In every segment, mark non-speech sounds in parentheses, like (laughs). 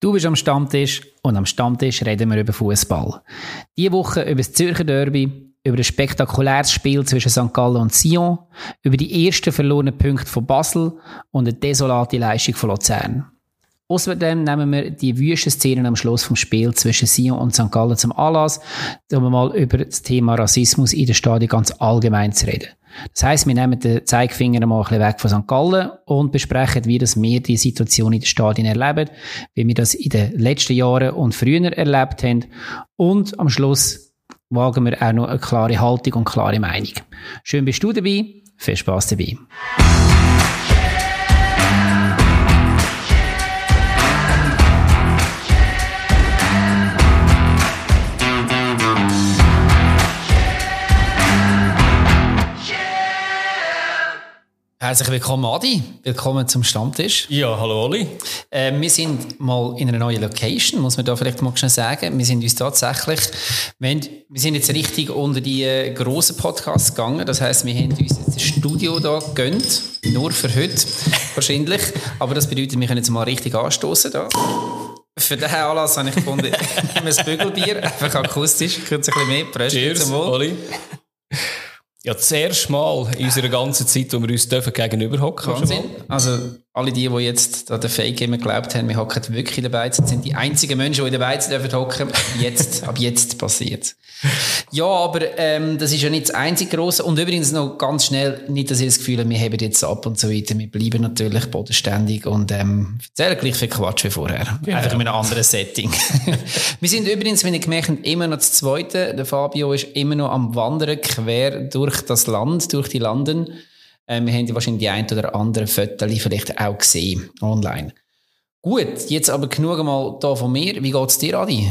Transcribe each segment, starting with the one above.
Du bist am Stammtisch und am Stammtisch reden wir über Fußball. Diese Woche über das Zürcher Derby, über ein spektakuläres Spiel zwischen St. Gallen und Sion, über die ersten verlorenen Punkte von Basel und eine desolate Leistung von Luzern. Außerdem nehmen wir die wüsten Szenen am Schluss vom Spiel zwischen Sion und St. Gallen zum Anlass, um mal über das Thema Rassismus in der Stadion ganz allgemein zu reden. Das heisst, wir nehmen den Zeigefinger mal ein bisschen weg von St. Gallen und besprechen, wie das wir die Situation in den Stadien erleben, wie wir das in den letzten Jahren und früher erlebt haben. Und am Schluss wagen wir auch noch eine klare Haltung und klare Meinung. Schön bist du dabei. Viel Spaß dabei. Herzlich willkommen, Adi. Willkommen zum Stammtisch. Ja, hallo Oli. Äh, wir sind mal in einer neuen Location, muss man da vielleicht mal schnell sagen. Wir sind uns tatsächlich, wir, haben, wir sind jetzt richtig unter die äh, grossen Podcasts gegangen. Das heisst, wir haben uns jetzt ein Studio da gegönnt. Nur für heute, (laughs) wahrscheinlich. Aber das bedeutet, wir können jetzt mal richtig anstoßen da. Für den Anlass habe ich gefunden, (laughs) ein Bügelbier, einfach akustisch, kurz ein bisschen mehr. Prost, Cheers, Oli. Ja, das erste Mal in unserer ganzen Zeit, wo wir uns gegenüber hocken. Wahnsinn. Also, alle die, die jetzt an den Fake immer geglaubt haben, wir hocken wirklich dabei, sind die einzigen Menschen, die in der Beiz dürfen hocken. Jetzt, ab jetzt passiert Ja, aber ähm, das ist ja nicht das einzige Grosse. Und übrigens noch ganz schnell, nicht, dass ihr das Gefühl habt, wir heben jetzt ab und so weiter. Wir bleiben natürlich bodenständig und ähm, erzählen gleich viel Quatsch wie vorher. Genau. Einfach in einem anderen Setting. (laughs) wir sind übrigens, wenn ihr gemerkt habt, immer noch das Zweite. Der Fabio ist immer noch am Wandern quer durch das Land, durch die Landen. Äh, wir haben wahrscheinlich die ein oder andere Fotos vielleicht auch gesehen online. Gut, jetzt aber genug mal da von mir. Wie geht es dir, Adi?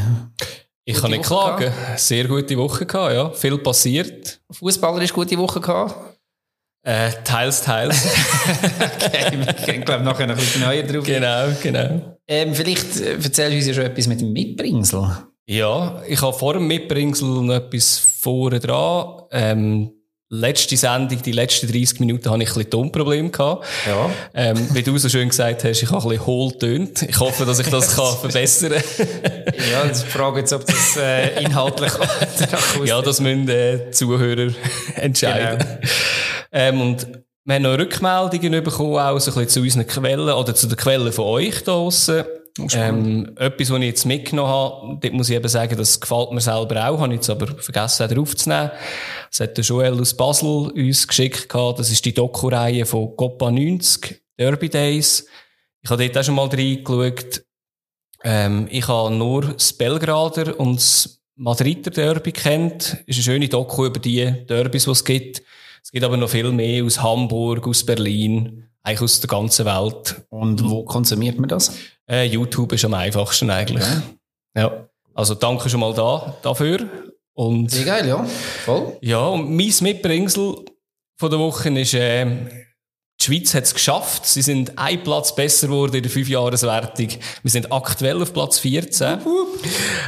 Ich gute kann nicht Woche klagen. Gehabt? Sehr gute Woche gehabt, ja. Viel passiert. Fußballer ist gute Woche gehabt? Äh, teils, teils. (laughs) okay, wir können, glaube nachher noch ein bisschen neuer drauf. Genau, genau. Ähm, vielleicht äh, erzählst du uns ja schon etwas mit dem Mitbringsel. Ja, ich habe vor dem Mitbringsel noch etwas vorne dran. Ähm, letzte Sendung, die letzten 30 Minuten, hatte ich ein bisschen Tonproblem gehabt. Ja. Ähm, wie du so schön gesagt hast, ich habe ein bisschen hohl tönt. Ich hoffe, dass ich das (laughs) kann verbessern kann. ja, jetzt frage jetzt, ob das äh, inhaltlich (laughs) Ja, das müssen äh, Zuhörer (laughs) entscheiden. Genau. Ähm, und wir haben noch Rückmeldungen bekommen, auch so ein bisschen zu unseren Quellen oder zu den Quellen von euch da draussen. Ähm, etwas, was ich jetzt mitgenommen habe, dort muss ich eben sagen, das gefällt mir selber auch, habe ich jetzt aber vergessen, wieder aufzunehmen. Das hat der Joel aus Basel uns geschickt gehabt. Das ist die Doku-Reihe von Copa 90, Derby Days. Ich habe dort auch schon mal reingeschaut. Ähm, ich habe nur das Belgrader und das Madrider Derby kennt. Ist eine schöne Doku über die Derbys, die es gibt. Es gibt aber noch viel mehr aus Hamburg, aus Berlin, eigentlich aus der ganzen Welt. Und wo konsumiert man das? Äh, YouTube ist am einfachsten eigentlich. Okay. Ja. Also danke schon mal da, dafür. Und, Sehr geil, ja. Voll. Ja, und mein Mitbringsel von der Woche ist, äh, die Schweiz hat es geschafft. Sie sind ein Platz besser geworden in der Fünfjahreswertung. Wir sind aktuell auf Platz 14.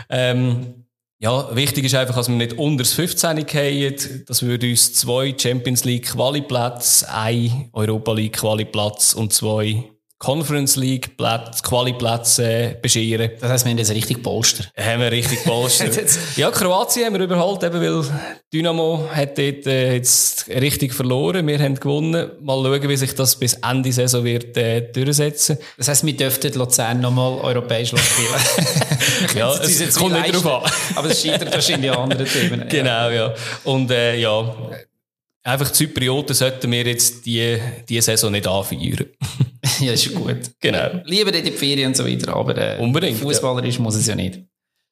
ähm, ja, wichtig ist einfach, dass wir nicht unter das 15 gehen. Das würde uns zwei Champions League Quali-Plätze, ein Europa League Quali-Platz und zwei Conference League Plätze, Quali-Plätze bescheren. Das heisst, wir haben jetzt richtig Polster. Haben wir richtig Polster. (laughs) ja, Kroatien haben wir überholt, eben weil Dynamo hat dort äh, jetzt richtig verloren. Wir haben gewonnen. Mal schauen, wie sich das bis Ende Saison wird äh, durchsetzen. Das heisst, wir dürften Luzern nochmal europäisch spielen. (laughs) ja, es, es kommt nicht drauf an. Aber es scheitert wahrscheinlich an anderen Themen. (laughs) Genau, ja. Und äh, ja, einfach Zyprioten sollten wir jetzt die, die Saison nicht anfeiern. (laughs) ja, ist gut. Genau. Lieber in die Ferien und so weiter, aber äh, fußballerisch ja. muss es ja nicht.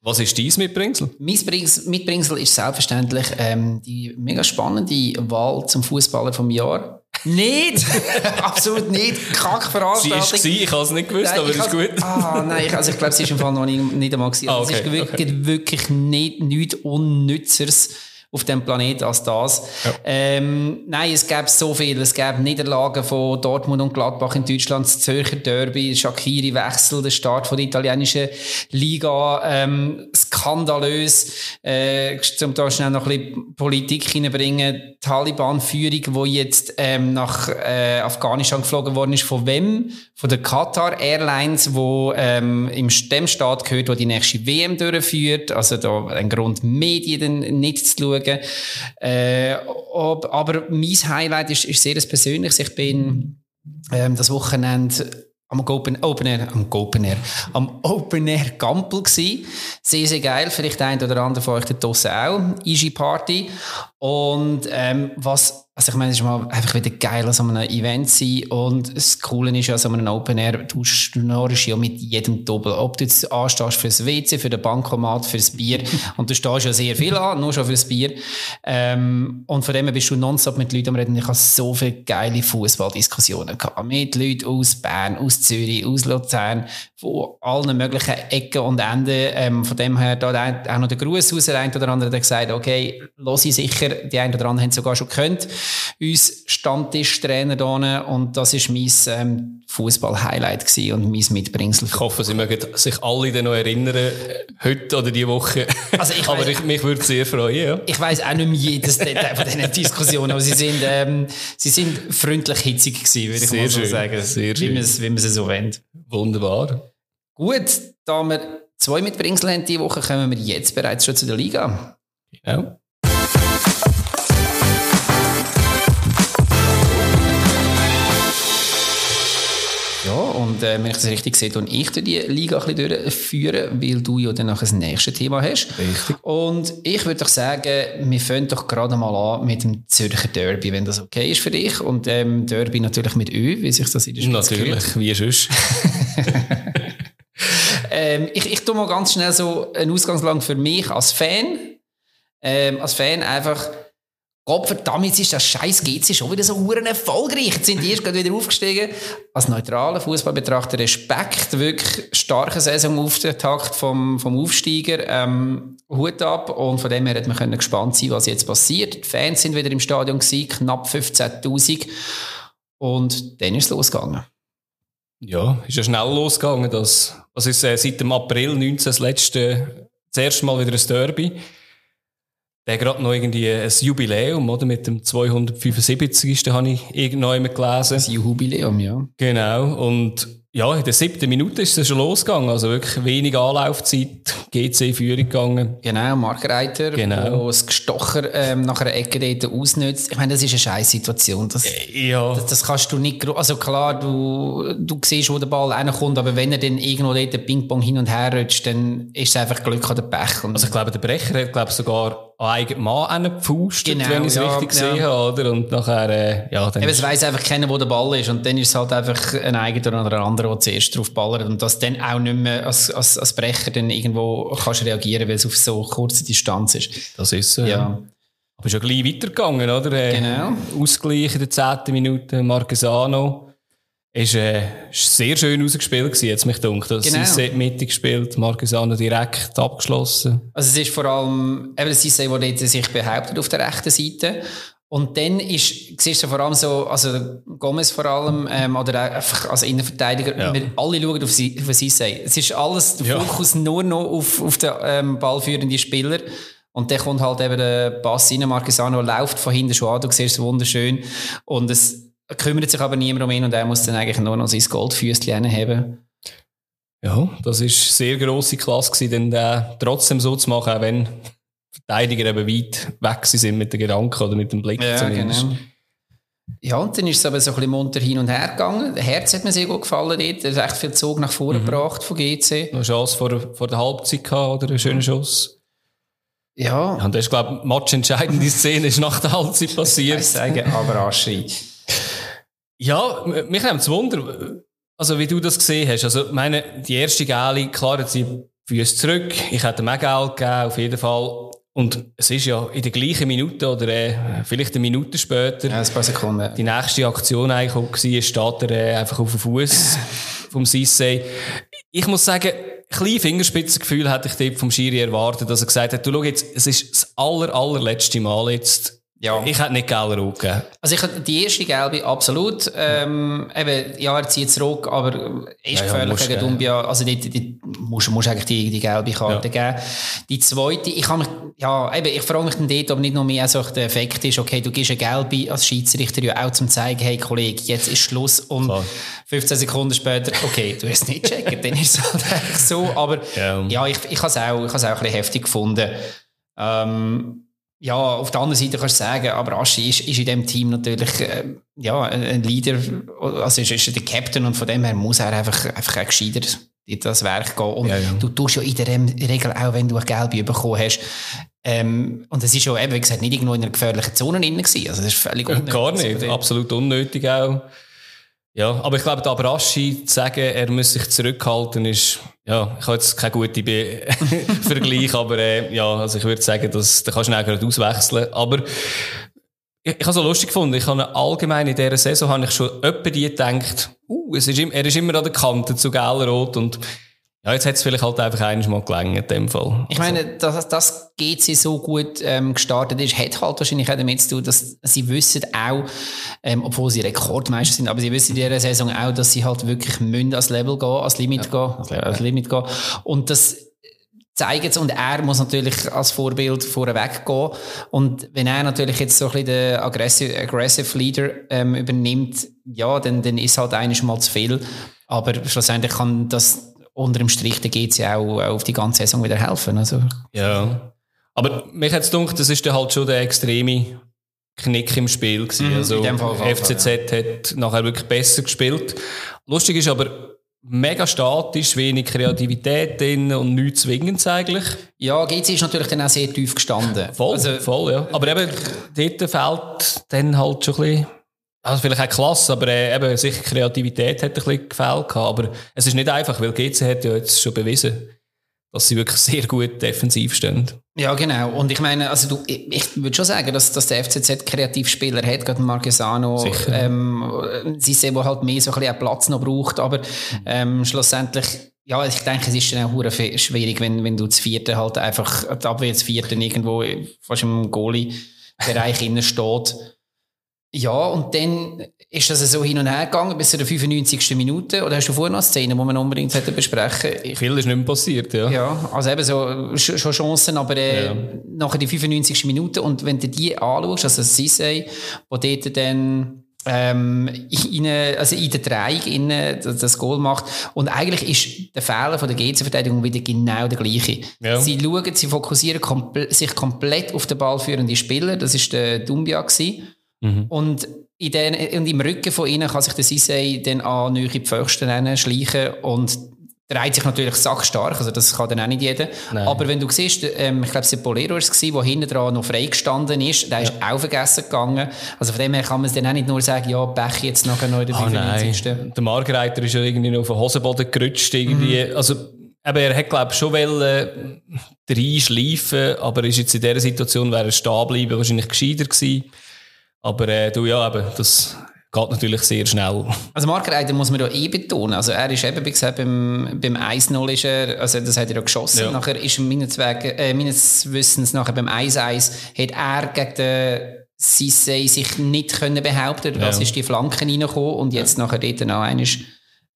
Was ist dein Mitbringsel? Mein Mitbringsel ist selbstverständlich ähm, die mega spannende Wahl zum Fußballer vom Jahr. Nicht! (laughs) Absolut nicht! Kackveranstaltung. Sie war ich habe es nicht gewusst, nein, aber ist gut. Ah, nein, ich, also ich glaube, sie ist im Fall noch nicht, nicht einmal gewesen. Also ah, okay, es ist wirklich, okay. wirklich nicht, nichts Unnützers auf dem Planet als das. Ja. Ähm, nein, es gäbe so viel. Es gäbe Niederlagen von Dortmund und Gladbach in Deutschland, das Zürcher Derby, Shakiri-Wechsel, der Start von der italienischen Liga. Ähm, skandalös. Äh, zum da schnell noch ein bisschen Politik hineinbringen. Taliban-Führung, die jetzt ähm, nach äh, Afghanistan geflogen worden ist. Von wem? Von der Qatar Airlines, wo ähm, im dem Staat gehört, wo die nächste WM durchführt. Also da ein Grund, Medien nicht zu schauen. Äh, aber mein Highlight ist, ist sehr persönliches. Ich bin ähm, das Wochenende am Open, Open Air, am Open Air, am Open Air Gampel gsi. Sehr, sehr geil. Vielleicht ein oder andere von euch da draussen auch. Easy Party. Und, ähm, was also ich meine, es ist mal einfach wieder geil an so einem Event sein und das Coole ist ja so einem Open Air, du schnurrst ja mit jedem Doppel. Ob du jetzt anstehst fürs WC, für den Bankomat, fürs Bier (laughs) und du stehst ja sehr viel an, nur schon fürs Bier. Ähm, und von dem her bist du nonstop mit Leuten am Reden. Ich habe so viele geile Fußballdiskussionen gehabt. Mit Leuten aus Bern, aus Zürich, aus Luzern, von allen möglichen Ecken und Enden. Ähm, von dem her da auch noch der Gruß raus. Der eine oder andere hat gesagt, okay, los ich sicher. Die einen oder anderen haben es sogar schon gehört uns Stammtischtrainer hier und das ist mein ähm, Fußball-Highlight und mein Mitbringsel. Ich hoffe, Sie mögen sich alle dann noch erinnern, heute oder diese Woche. Also ich (laughs) aber ich, mich würde sehr freuen. Ja. Ich weiß auch nicht mehr jedes Detail von diesen Diskussionen, aber sie sind, ähm, sie sind freundlich hitzig gewesen, würde ich sehr mal so schön, sagen. Sehr wie man es, wie man es so wendet. Wunderbar. Gut, da wir zwei Mitbringsel haben diese Woche, kommen wir jetzt bereits schon zu der Liga. Ja. Und äh, wenn ich das richtig sehe, dann ich die Liga ein bisschen durchführen, weil du ja dann noch das nächste Thema hast. Richtig. Und ich würde doch sagen, wir fangen doch gerade mal an mit dem Zürcher Derby, wenn das okay ist für dich. Und ähm, Derby natürlich mit Ö, wie sich das in der Schweiz Natürlich, gehört. wie sonst. (laughs) (laughs) ähm, ich, ich tue mal ganz schnell so einen Ausgangslang für mich als Fan. Ähm, als Fan einfach Gott verdammt, ist das scheiß GC schon wieder so huren erfolgreich. Jetzt sind die erst gerade wieder aufgestiegen. Als neutraler Fußballbetrachter Respekt, wirklich starke Saison auf den Takt vom, vom Aufsteiger. Ähm, Hut ab. Und von dem her hat man können gespannt sein, was jetzt passiert. Die Fans sind wieder im Stadion gewesen, knapp 15.000. Und dann ist es losgegangen. Ja, ist ja schnell losgegangen. Das, das ist äh, seit dem April 19 das letzte, das erste Mal wieder ein Derby der gerade noch irgendwie ein Jubiläum, oder? Mit dem 275. habe ich irgendwann gelesen. Ein Jubiläum, ja. Genau. Und ja, in der siebten Minute ist es schon losgegangen. Also wirklich wenig Anlaufzeit, GC Führung gegangen. Genau, Mark Reiter, genau. das Gestocher ähm, nach einer Ecke dort ausnützt. Ich meine, das ist eine scheiß Situation. Das, äh, ja. Das, das, kannst du nicht, also klar, du, du siehst, wo der Ball reinkommt, aber wenn er dann irgendwo dort Ping-Pong hin und her rutscht, dann ist es einfach Glück oder Pech. Und also ich glaube, der Brecher hat, glaube sogar an eigenen Mann angepfustet, genau, wenn ich es ja, richtig gesehen ja. habe, oder? Und nachher, äh, ja, dann. Eben, es weiss einfach keiner, wo der Ball ist. Und dann ist es halt einfach ein eigener oder ein anderer, der zuerst drauf ballert. Und das dann auch nicht mehr als, als, als Brecher dann irgendwo kannst reagieren, weil es auf so kurze Distanz ist. Das ist so. Äh, ja. Aber ja gleich weitergegangen, oder? Äh, genau. Ausgleich in der zehnten Minute, Marquesano. Ist, äh, ist sehr schön ausgespielt gewesen, jetzt mich dunkt. Also genau. Sisse Mitte gespielt, Marquesano direkt abgeschlossen. Also es ist vor allem eben Sisse, der sich behauptet auf der rechten Seite. Und dann ist, siehst du vor allem so, also Gomez vor allem, ähm, oder einfach als Innenverteidiger, ja. wir alle schauen auf, sie, auf Sisse. Es ist alles, der ja. Fokus nur noch auf, auf den ähm, ballführenden Spieler. Und dann kommt halt eben der Pass rein, Marquesano läuft von hinten schon an, du siehst es wunderschön. Und es, kümmert sich aber niemand um ihn und er muss dann eigentlich nur noch sein Goldfüßchen haben. Ja, das ist sehr grosse Klasse gewesen, den trotzdem so zu machen, auch wenn Verteidiger eben weit weg sind mit den Gedanken oder mit dem Blick ja, zumindest. Genau. Ja, und dann ist es aber so ein bisschen munter hin und her gegangen. Der Herz hat mir sehr gut gefallen dort. Er hat echt viel Zug nach vorne mhm. gebracht von GC. Eine Chance vor, vor der Halbzeit gehabt, oder? Einen schönen Schuss. Ja. Und das ist, glaube ich, matchentscheidende Szene ist nach der Halbzeit (laughs) passiert. Ich sagen, aber Aschi. Ja, mich nimmt es Wunder, also wie du das gesehen hast. Also, meine, die erste Gale, klar, hat sie Füße zurück. Ich hätte mir Geld gegeben, auf jeden Fall. Und es ist ja in der gleichen Minute oder äh, vielleicht eine Minute später. Ja, ein paar Sekunden. Die nächste Aktion eigentlich auch gewesen, steht er äh, einfach auf dem Fuß (laughs) vom Sissé. Ich muss sagen, ein kleines Fingerspitzengefühl hätte ich dort vom Schiri erwartet, dass er gesagt hat, du schau jetzt, es ist das aller, allerletzte Mal jetzt, ja. Ich hätte nicht gelbe Rot gegeben. Also ich die erste gelbe, absolut. Ähm, eben, ja, er zieht zurück, aber ist ja, gefährlich ja, gegen Dumbia. Also die, die, musst, musst eigentlich die, die gelbe Karte ja. geben. Die zweite, ich kann mich, ja, eben, ich frage mich dann dort, ob nicht nur mehr so der Effekt ist, okay, du gibst eine gelbe als Schiedsrichter ja auch zum zeigen, hey Kollege, jetzt ist Schluss und Klar. 15 Sekunden später, okay, du hast es nicht gecheckt, dann ist es halt so, aber ja, ja ich, ich habe es auch, ich habe es auch ein bisschen heftig gefunden. Ähm, ja, auf der anderen Seite kannst du sagen, aber Aschi ist, ist in dem Team natürlich äh, ja, ein Leader, also ist, ist der Captain und von dem her muss er einfach, einfach auch gescheiter in das Werk gehen. Und ja, ja. du tust ja in der Regel auch, wenn du eine Gelbe bekommen hast, ähm, und es ist ja eben, wie gesagt, nicht irgendwo in einer gefährlichen Zone drin gewesen. Also das ist völlig unnötig. Gar nicht, also, absolut unnötig auch. Ja, aber ich glaube, der Abraschi zu sagen, er muss sich zurückhalten, ist, ja, ich habe jetzt keinen guten (laughs) Vergleich, aber äh, ja, also ich würde sagen, dass, da kannst du ihn auch gerade auswechseln. Aber ich, ich habe es so lustig gefunden, ich habe allgemein in dieser Saison habe ich schon öppe die gedacht, uh, es ist, er ist immer an der Kante zu Gelrot und ja, jetzt hat es vielleicht halt einfach einmal gelangt in dem Fall. Ich meine, dass das GC so gut ähm, gestartet ist, hat halt wahrscheinlich auch damit zu tun, dass sie wissen auch, ähm, obwohl sie Rekordmeister sind, aber sie wissen in dieser Saison auch, dass sie halt wirklich müssen als Level gehen, als Limit ja. gehen, als, als Limit gehen. Und das zeigen und er muss natürlich als Vorbild vorweg gehen. Und wenn er natürlich jetzt so ein bisschen den aggressive, aggressive Leader ähm, übernimmt, ja, dann, dann ist halt eigentlich mal zu viel. Aber schlussendlich kann das unter dem Strich, da geht es ja auch auf die ganze Saison wieder helfen. Also. Ja. Aber mich hat es gedacht, das ist dann halt schon der extreme Knick im Spiel gewesen. Mhm, also FCZ ja. hat nachher wirklich besser gespielt. Lustig ist aber, mega statisch, wenig Kreativität drin und nichts zwingend eigentlich. Ja, GC ist natürlich dann auch sehr tief gestanden. Voll, also, voll, ja. Aber eben, dort fehlt dann halt schon ein bisschen also vielleicht auch klasse, aber äh, eben sicher Kreativität hat ein bisschen gefehlt. Aber es ist nicht einfach, weil GC hat ja jetzt schon bewiesen, dass sie wirklich (laughs) sehr gut defensiv stehen. Ja, genau. Und ich meine, also du, ich, ich würde schon sagen, dass, dass der FCZ Kreativspieler hat, gerade Marquesano, ähm, sie sehen, wo halt mehr so ein bisschen Platz noch braucht, aber ähm, schlussendlich ja, ich denke, es ist dann auch schwierig, wenn, wenn du das vierte halt einfach, die Abwehr das vierte irgendwo fast im Goalie-Bereich (laughs) innen steht. Ja, und dann ist das so hin und her gegangen bis zu der 95. Minute. Oder hast du vorher noch Szenen, die man unbedingt hätte besprechen ich, Viel ist nicht mehr passiert, ja. Ja, also eben so, schon Chancen, aber äh, ja. nachher die 95. Minute. Und wenn du die anschaust, also Sissay, wo dort dann ähm, in, also in der Dreieck das Goal macht. Und eigentlich ist der Fehler von der GC-Verteidigung wieder genau der gleiche. Ja. Sie schauen, sie fokussieren kompl sich komplett auf den ballführenden Spieler. Das ist der Dumbia gewesen. Mhm. Und, in den, und im Rücken von ihnen kann sich der Sisei dann an neue Pfösten schleichen und dreht sich natürlich sackstark, also das kann dann auch nicht jeder. Nein. Aber wenn du siehst, ähm, ich glaube, es war Polero, der hinten dran noch freigestanden ist, der ja. ist auch vergessen gegangen. Also von dem her kann man es dann auch nicht nur sagen, ja, Pech jetzt nachher noch in der 95. Ah, der Margreiter ist ja irgendwie noch auf den Hosenboden gerutscht, irgendwie. Mhm. Also, aber er hat, glaube ich, schon wollen, äh, reinschleifen, aber ist jetzt in dieser Situation, wäre er stehen bleiben, wahrscheinlich gescheiter gewesen. Aber äh, du, ja, eben, das geht natürlich sehr schnell. Also Mark Reiter muss man da eh betonen. Also er ist eben, wie gesagt, beim, beim 1-0 ist er, also das hat er ja geschossen. Ja. Nachher ist meines, Wegen, äh, meines Wissens nachher beim 1-1 hat er gegen den Sissé sich nicht können behaupten können. Das ja. ist die Flanken reingekommen und jetzt ja. nachher dort noch eines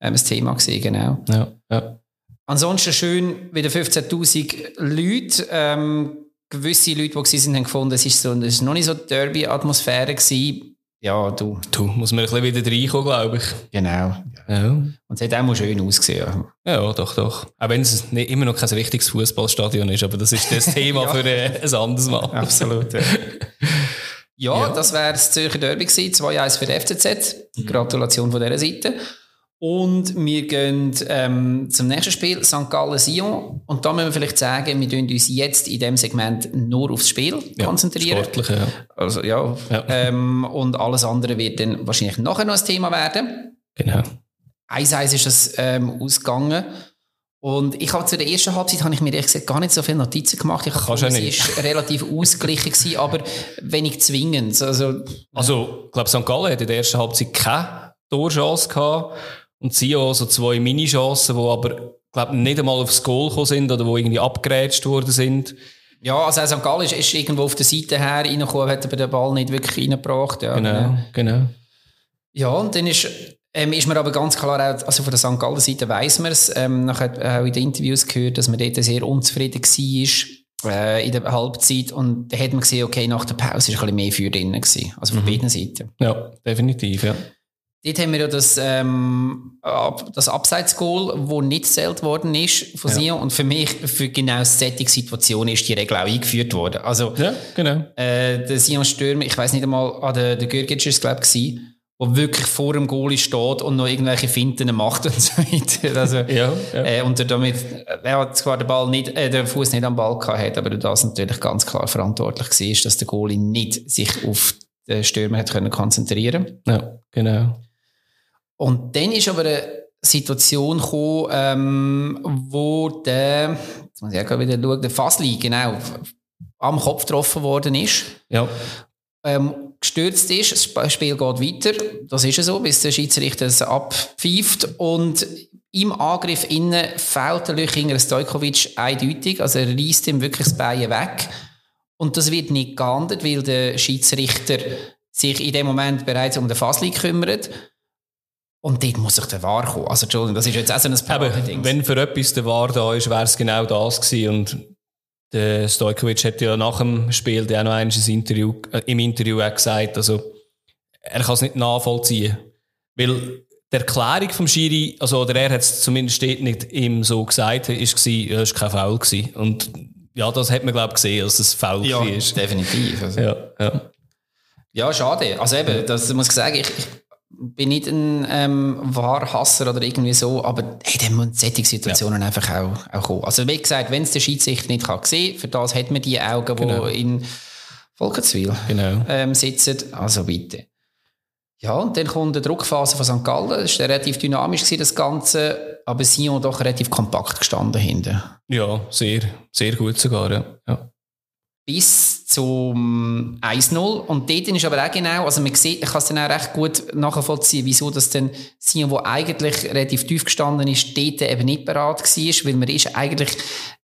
ähm, das Thema gesehen, genau. Ja, ja. Ansonsten schön wieder 15.000 Leute. Ähm, gewisse Leute, die sind, haben gefunden, es ist, so, es ist noch nicht so Derby-Atmosphäre gewesen. Ja, du. Du, muss man ein bisschen wieder reinkommen, glaube ich. Genau. Ja. Und es hat auch mal schön ausgesehen. Ja, doch, doch. Auch wenn es nicht, immer noch kein richtiges Fußballstadion ist, aber das ist das Thema ja. (laughs) für äh, ein anderes Mal. Absolut. Ja, (laughs) ja, ja. das wäre das Zürcher Derby gewesen. 2-1 für die FCZ. Gratulation von dieser Seite. Und wir gehen ähm, zum nächsten Spiel, St. Gallen-Sion. Und da müssen wir vielleicht sagen, wir tun uns jetzt in diesem Segment nur aufs Spiel ja, konzentrieren. Sportlich, ja. Also, ja. ja. Ähm, und alles andere wird dann wahrscheinlich nachher noch ein Thema werden. Genau. 1-1 ist das ähm, ausgegangen. Und ich habe zu der ersten Halbzeit habe ich mir ehrlich gesagt gar nicht so viele Notizen gemacht. Ich Kannst es ist relativ ausgeglichen gewesen, aber wenig zwingend. Also, also ich glaube, St. Gallen hat in der ersten Halbzeit keine Torchance gehabt. Und sie auch so zwei Minichancen, die aber, glaube nicht einmal aufs Goal gekommen sind oder die irgendwie abgerätscht worden sind. Ja, also St. Gallen ist, ist irgendwo auf der Seite her reingekommen, hat aber den Ball nicht wirklich reingebracht. Ja, genau, genau. Ja, und dann ist Ähm, ist mir aber ganz klar auch, also von der St. Gallen Seite weiss man es, ähm, nachher auch in den Interviews gehört, dass man dort sehr unzufrieden war, äh, in der Halbzeit. Und da hat man gesehen, okay, nach der Pause ist ein bisschen mehr für drinnen gewesen. Also von mhm. beiden Seiten. Ja, definitiv, ja. Dort haben wir ja das, ähm, das Abseits-Goal, das nicht zählt worden ist von ja. Sion. Und für mich, für genau solche Situation ist die Regel auch eingeführt worden. Also, ja, genau. Äh, der Sion Stürmer, ich weiß nicht einmal, ah, der, der Gürgic ist glaube ich, der wirklich vor dem Goalie steht und noch irgendwelche Finten macht und so weiter. Also, (laughs) ja, ja. Äh, und er damit, er hat zwar den Ball nicht, äh, den Fuß nicht am Ball gehabt aber das natürlich ganz klar verantwortlich war, dass der Goalie nicht sich auf den Stürmer hat können konzentrieren. Ja, genau. Und dann ist aber eine Situation gekommen, ähm, wo der, jetzt muss ich auch wieder schauen, der Fasli, genau, am Kopf getroffen worden ist. Ja. Ähm, gestürzt ist, das Spiel geht weiter, das ist ja so, bis der Schiedsrichter es abpfeift. Und im Angriff innen fällt der Lüchinger Stojkovic eindeutig, also er reißt ihm wirklich das Bein weg. Und das wird nicht geahndet, weil der Schiedsrichter sich in dem Moment bereits um den Fasli kümmert und dort muss ich der Wahr kommen. Also, Entschuldigung, das ist jetzt auch so ein Paradeding. Wenn für etwas der Wahr da ist, wäre es genau das gewesen. Und der Stojkovic hat ja nach dem Spiel auch noch eines Interview, äh, im Interview auch gesagt, also, er kann es nicht nachvollziehen. Weil die Erklärung vom Schiri, also, oder er hat es zumindest nicht ihm so gesagt, ist ja, es war kein Foul gewesen. Und ja, das hat man, glaube ich, gesehen, dass es Foul ja, war. definitiv. Also. Ja, ja. ja, schade. Also eben, das muss ich sagen, ich, ich bin nicht ein ähm, Wahrhasser oder irgendwie so, aber hey, dann müssen solche Situationen ja. einfach auch, auch kommen. Also wie gesagt, wenn es der Schiedsrichter nicht kann sehen, für das hat man die Augen, genau. die in Volkenswil genau. ähm, sitzen. Also bitte. Ja, und dann kommt die Druckphase von St. Gallen. Das war relativ dynamisch, das Ganze, aber Sion doch relativ kompakt gestanden hinten. Ja, sehr, sehr gut sogar, ja. ja bis zum 1-0. Und dort ist aber auch genau, also man sieht, ich kann es dann auch recht gut nachvollziehen, wieso das dann Sion, wo eigentlich relativ tief gestanden ist, dort eben nicht bereit war, weil man ist eigentlich,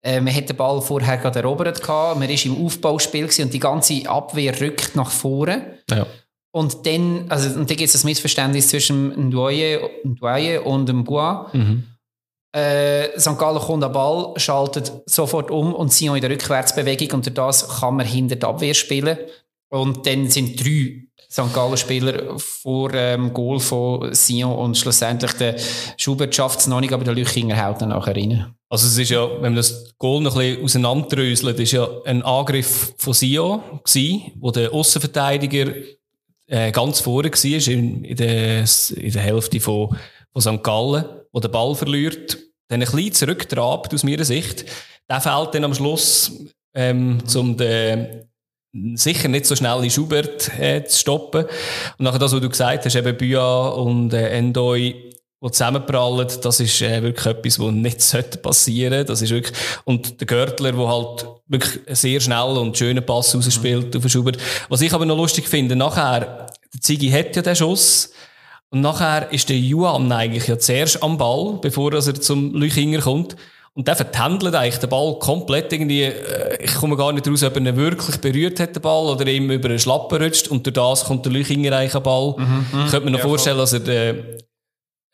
äh, man hat den Ball vorher gerade erobert gehabt, man ist im Aufbauspiel gewesen und die ganze Abwehr rückt nach vorne. Ja. Und dann, also, und dann gibt es das Missverständnis zwischen Ndoye und dem Bois. Mhm. Äh, St. Gallen kommt an Ball, schaltet sofort um und Sion in der Rückwärtsbewegung durch das kann man hinter der Abwehr spielen. Und dann sind drei St. Gallen-Spieler vor dem ähm, Goal von Sion und schlussendlich der Schubert schafft es noch nicht, aber der Lüchinger haut dann nachher rein. Also es ist ja, wenn man das Goal noch ein bisschen auseinanderdröselt, ist ja ein Angriff von Sion gewesen, wo der Außenverteidiger äh, ganz vorne war, in, in, der, in der Hälfte von, von St. Gallen, wo der Ball verliert dann ein bisschen zurücktrabt aus meiner Sicht. Der fällt dann am Schluss, ähm, um den sicher nicht so schnell in Schubert äh, zu stoppen. Und nachher das, was du gesagt hast, eben Bia und äh, Endoi, die zusammenprallen, das ist äh, wirklich etwas, was nicht (laughs) sollte passieren. Das ist wirklich, und der Görtler, der halt wirklich sehr schnell und schönen Pass rausspielt mhm. auf Schubert. Was ich aber noch lustig finde, nachher, der Ziggy hat ja den Schuss, und nachher ist der Juan eigentlich ja zuerst am Ball, bevor er zum Lüchinger kommt. Und der vertändelt eigentlich den Ball komplett irgendwie, äh, ich komme gar nicht raus, ob er ihn wirklich berührt hat, den Ball, oder ihm über einen Schlappen rutscht, und durch das kommt der Lüchinger eigentlich am Ball. Mhm, ich könnte mir noch ja, vorstellen, dass er den,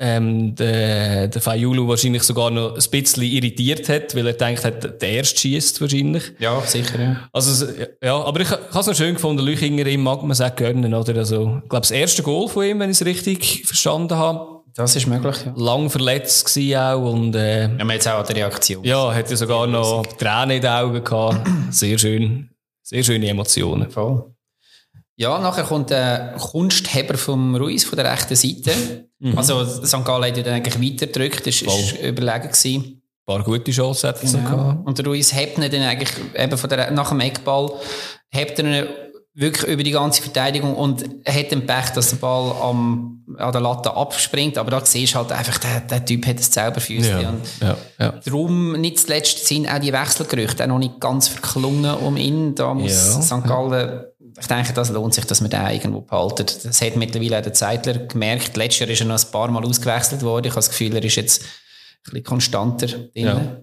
ähm, der, der Fayulu wahrscheinlich sogar noch ein bisschen irritiert hat, weil er denkt, hat, der erste schießt wahrscheinlich. Ja, sicher, ja. Also, ja, aber ich, ich habe es noch schön gefunden, Lüchinger ihm mag man sagen gönnen, oder? Also, ich glaube, das erste Goal von ihm, wenn ich es richtig verstanden habe. Das ist möglich, ja. Lang verletzt gewesen auch und, äh, Ja, man jetzt auch die Reaktion. Ja, hat ja sogar noch Tränen in den Augen gehabt. Sehr schön. Sehr schöne Emotionen. Voll. Ja, nachher kommt der Kunstheber vom Ruiz von der rechten Seite. Mhm. Also St. Gallen hat dann eigentlich weitergedrückt, das war überlegen. Gewesen. Ein paar gute Chancen hat genau. gehabt. Und der Ruiz hebt ihn dann eigentlich eben von der, nach dem Eckball, hebt er wirklich über die ganze Verteidigung und hat den Pech, dass der Ball am, an der Latte abspringt. Aber da siehst du halt einfach, der, der Typ hat ein Zauberfüßchen. Ja, ja, ja. Darum, nicht zuletzt sind auch die Wechselgerüchte auch noch nicht ganz verklungen um ihn. Da muss ja, St. Gallen ich denke, das lohnt sich, dass man den irgendwo behaltet. Das hat mittlerweile auch der Zeitler gemerkt. Letztes Jahr ist er noch ein paar Mal ausgewechselt worden. Ich habe das Gefühl, er ist jetzt ein bisschen konstanter drin. Ja.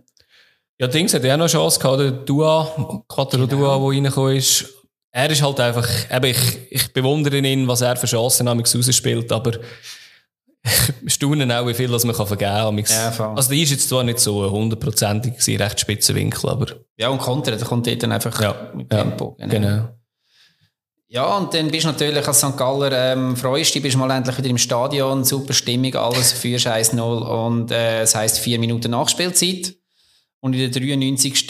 Ja, Dings hat ja auch noch eine Chance gehabt, der Dua, Quattro genau. Dua, der reingekommen ist. Er ist halt einfach, eben, ich, ich bewundere ihn, was er für Chancen rausspielt, aber (laughs) staunen auch, wie viel das man kann vergeben kann. Ja, voll. also, die ist jetzt zwar nicht so hundertprozentig recht spitzer Winkel, aber. Ja, und Konter, da kommt dort dann einfach Ja, mit ja, Tempo. Genau. Ja, und dann bist du natürlich als St. Galler, ähm, freust dich, bist mal endlich wieder im Stadion, super Stimmung, alles für 1-0 und äh, es heisst vier Minuten Nachspielzeit. Und in der 93.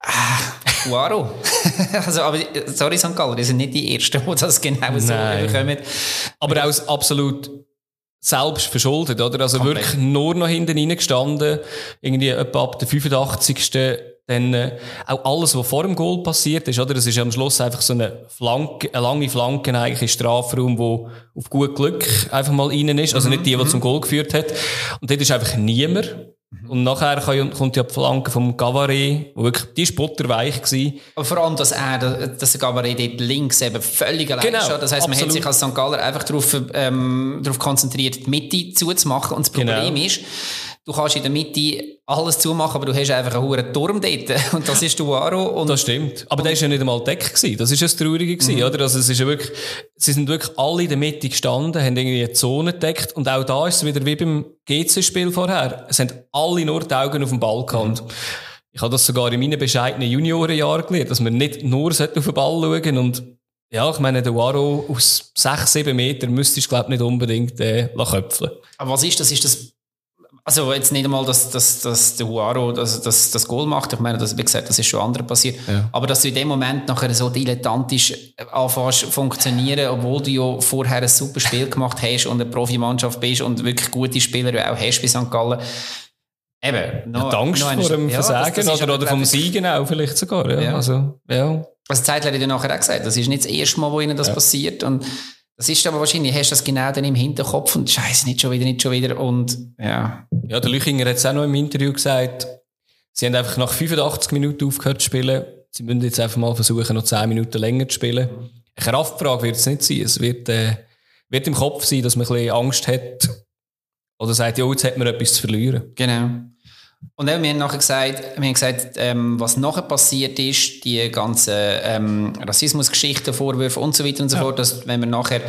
Ah, Guaro. also, aber, sorry, St. Galler, die sind nicht die Ersten, die das genau so bekommen. Aber auch absolut selbst verschuldet, oder? Also Komplett. wirklich nur noch hinten reingestanden, irgendwie etwa ab der 85. Dann äh, auch alles, was vor dem Goal passiert ist, oder? Das ist am Schluss einfach so eine Flanke, eine lange Flanke eigentlich im Strafraum, wo auf gut Glück einfach mal rein ist. Also nicht die, die zum Goal geführt hat. Und dort ist einfach niemand. Und nachher kommt ja die Flanke vom Gavaret, wo wirklich, die ist butterweich gewesen. Aber vor allem, dass er, dass der Gabaret dort links eben völlig allein Genau, steht. Das heisst, man hat absolut. sich als St. Galler einfach darauf, ähm, darauf konzentriert, die Mitte zuzumachen. Und das Problem Genau. ist, du kannst in der Mitte alles zumachen, aber du hast einfach einen hohen Turm dort. (laughs) Und das ist Duaro. Und Das stimmt. Aber der ist ja nicht einmal deckt gewesen. Das ist ja das Traurige gewesen, oder? Also es ist ja wirklich, sie sind wirklich alle in der Mitte gestanden, haben irgendwie eine Zone gedeckt und auch da ist es wieder wie beim GC-Spiel vorher. Es haben alle nur die Augen auf dem Ball gehabt. Ich habe das sogar in meinen bescheidenen Juniorenjahren gelernt, dass man nicht nur auf den Ball schauen und ja, ich meine, der Waro aus 6, 7 Metern müsstest du, glaube ich, nicht unbedingt äh, köpfeln. Aber was ist das? Ist das also jetzt nicht einmal, dass, dass, dass der Huaro das, das, das Goal macht. Ich meine, das, wie gesagt, das ist schon anderen passiert. Ja. Aber dass du in dem Moment nachher so dilettantisch anfängst zu funktionieren, obwohl du ja vorher ein super Spiel gemacht hast und eine Profimannschaft bist und wirklich gute Spieler auch hast bei St. Gallen. Eben, noch, Ja, Angst noch vor dem ja, das- Versagen das ist oder, oder vom Siegen auch vielleicht sogar. Ja. Ja. Also, ja. Also Zeitler hat ja nachher auch gesagt, das ist nicht das erste Mal, wo ihnen das passiert. Und das ist aber wahrscheinlich, hast du das genau dann im Hinterkopf und scheiße, nicht schon wieder, nicht schon wieder. Und ja, Ja, der Lüchinger hat es auch noch im Interview gesagt, sie haben einfach nach 85 Minuten aufgehört zu spielen. Sie müssen jetzt einfach mal versuchen, noch 10 Minuten länger zu spielen. Eine Kraftfrage wird es nicht sein. Es wird, äh, wird im Kopf sein, dass man ein bisschen Angst hat. Oder sagt, ja, jetzt hat man etwas zu verlieren. Genau. Und eben, wir haben nachher gesagt, wir haben gesagt ähm, was nachher passiert ist, die ganzen ähm, Rassismusgeschichten, Vorwürfe und so weiter und so fort, dass wenn wir nachher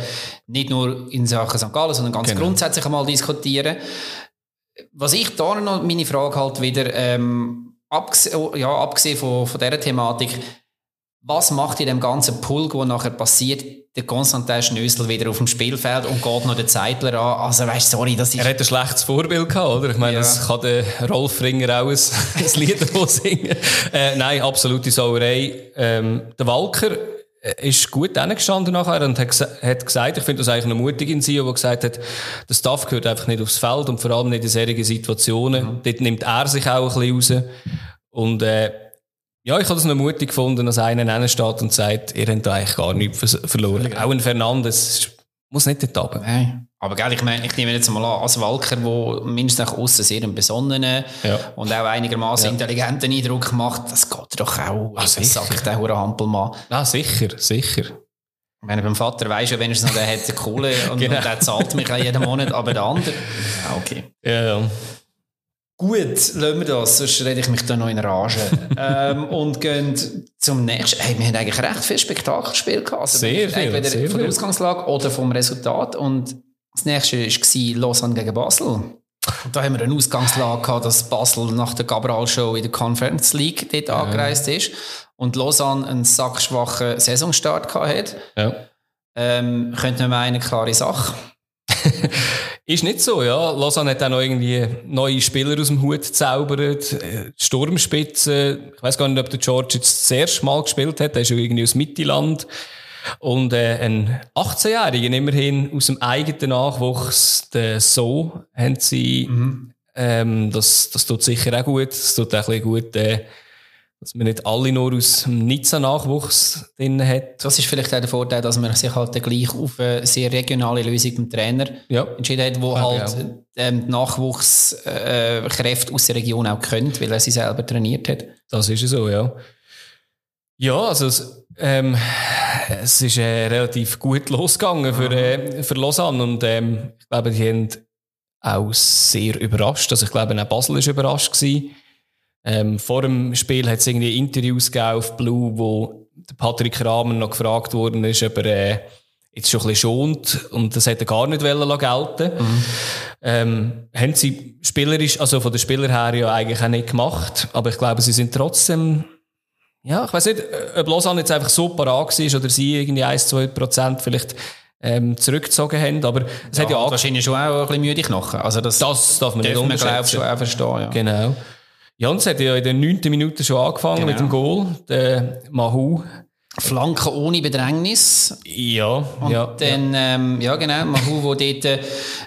nicht nur in Sachen St. Gallen, sondern ganz Genau. grundsätzlich einmal diskutieren. Was ich da noch meine Frage halt wieder, ähm, abgesehen, ja, abgesehen von, von dieser Thematik, was macht in dem ganzen Pulk, der nachher passiert, der Konstantin Schnösel wieder auf dem Spielfeld und geht noch den Zeitler an? Also weißt sorry, das ist... Er hat ein schlechtes Vorbild gehabt, oder? Ich meine, Ja. das kann der Rolf Ringer auch ein, (laughs) ein Lied singen. Äh, nein, absolute Sauerei. Ähm, der Walker äh, ist gut hingestanden nachher und hat, hat gesagt, ich finde das eigentlich noch mutig in sie, der gesagt hat, der Staff gehört einfach nicht aufs Feld und vor allem nicht in solchen Situationen. Dort nimmt er sich auch ein bisschen raus. Und, äh, ja, ich habe das noch mutig gefunden, dass einer steht und sagt, ihr habt da eigentlich gar nichts verloren. Auch ein Fernandes muss nicht dort runter. Nein. Aber gell, ich meine, ich nehme jetzt mal an, als Walker, der mindestens nach außen sehr einen besonnenen Ja. und auch einigermaßen intelligenten Eindruck macht, das geht doch auch. Ah, das sagt der hure Hampelmann. Ah, sicher, sicher. Ich meine, beim Vater weisst du wenigstens noch, der hat Kohle und, (laughs) Genau. und der zahlt mich auch jeden Monat, aber der andere, ja, okay. Ja, ja. Gut, lassen wir das, sonst rede ich mich da noch in Rage. (laughs) ähm, und gehen zum nächsten. Hey, wir haben eigentlich recht viel Spektakelspiel gehabt. Also Sehr viel, Entweder sehr von der. Ausgangslage oder vom Resultat. Und das nächste war Lausanne gegen Basel. Und da haben wir eine Ausgangslage gehabt, dass Basel nach der Cabral-Show in der Conference League dort angereist ist und Lausanne einen sackschwachen Saisonstart gehabt hat. ja. Ähm, könnte man meinen, klare Sache. (laughs) Ist nicht so, ja. Lausanne hat auch noch irgendwie neue Spieler aus dem Hut gezaubert. Äh, Sturmspitze. Ich weiß gar nicht, ob der George jetzt das erste Mal gespielt hat. Der ist ja irgendwie aus Mittelland. Und äh, ein 18-Jährigen immerhin aus dem eigenen Nachwuchs, der So, haben sie. Ähm, das, das tut sicher auch gut. Das tut auch ein bisschen gut, äh, dass man nicht alle nur aus dem Nizza-Nachwuchs drin hat. Das ist vielleicht auch der Vorteil, dass man sich halt gleich auf eine sehr regionale Lösung beim Trainer Ja. entschieden hat, wo ich halt ähm, die Nachwuchskräfte äh, Kräfte aus der Region auch kennt, weil er sie selber trainiert hat. Das ist ja so, ja. Ja, also es, ähm, es ist äh, relativ gut losgegangen für, äh, für Lausanne und ähm, ich glaube, die haben auch sehr überrascht. Also ich glaube, auch Basel ist überrascht gewesen. Ähm, vor dem Spiel hat es irgendwie Interviews gegeben auf Blue, wo Patrick Rahmen noch gefragt worden ist, ob er äh, jetzt schon ein bisschen schont und das hätte er gar nicht wollen gelten mhm. ähm, haben sie spielerisch, also von den Spielern her ja eigentlich auch nicht gemacht, aber ich glaube, sie sind trotzdem ja, ich weiß nicht, ob Lausanne jetzt einfach so parat war oder sie irgendwie 1, 2 Prozent vielleicht ähm, zurückgezogen haben, aber es ja, hat ja wahrscheinlich schon auch ein bisschen müde Knochen. Also das, das darf man nicht unterschätzen. Man, schon auch verstehen, ja. Genau. Ja, und es hat ja in der 9. Minute schon angefangen genau. mit dem Goal. Der Mahu Flanken ohne Bedrängnis. Ja, und ja. Dann, ja. Ähm, ja genau, Mahu, wo dort äh,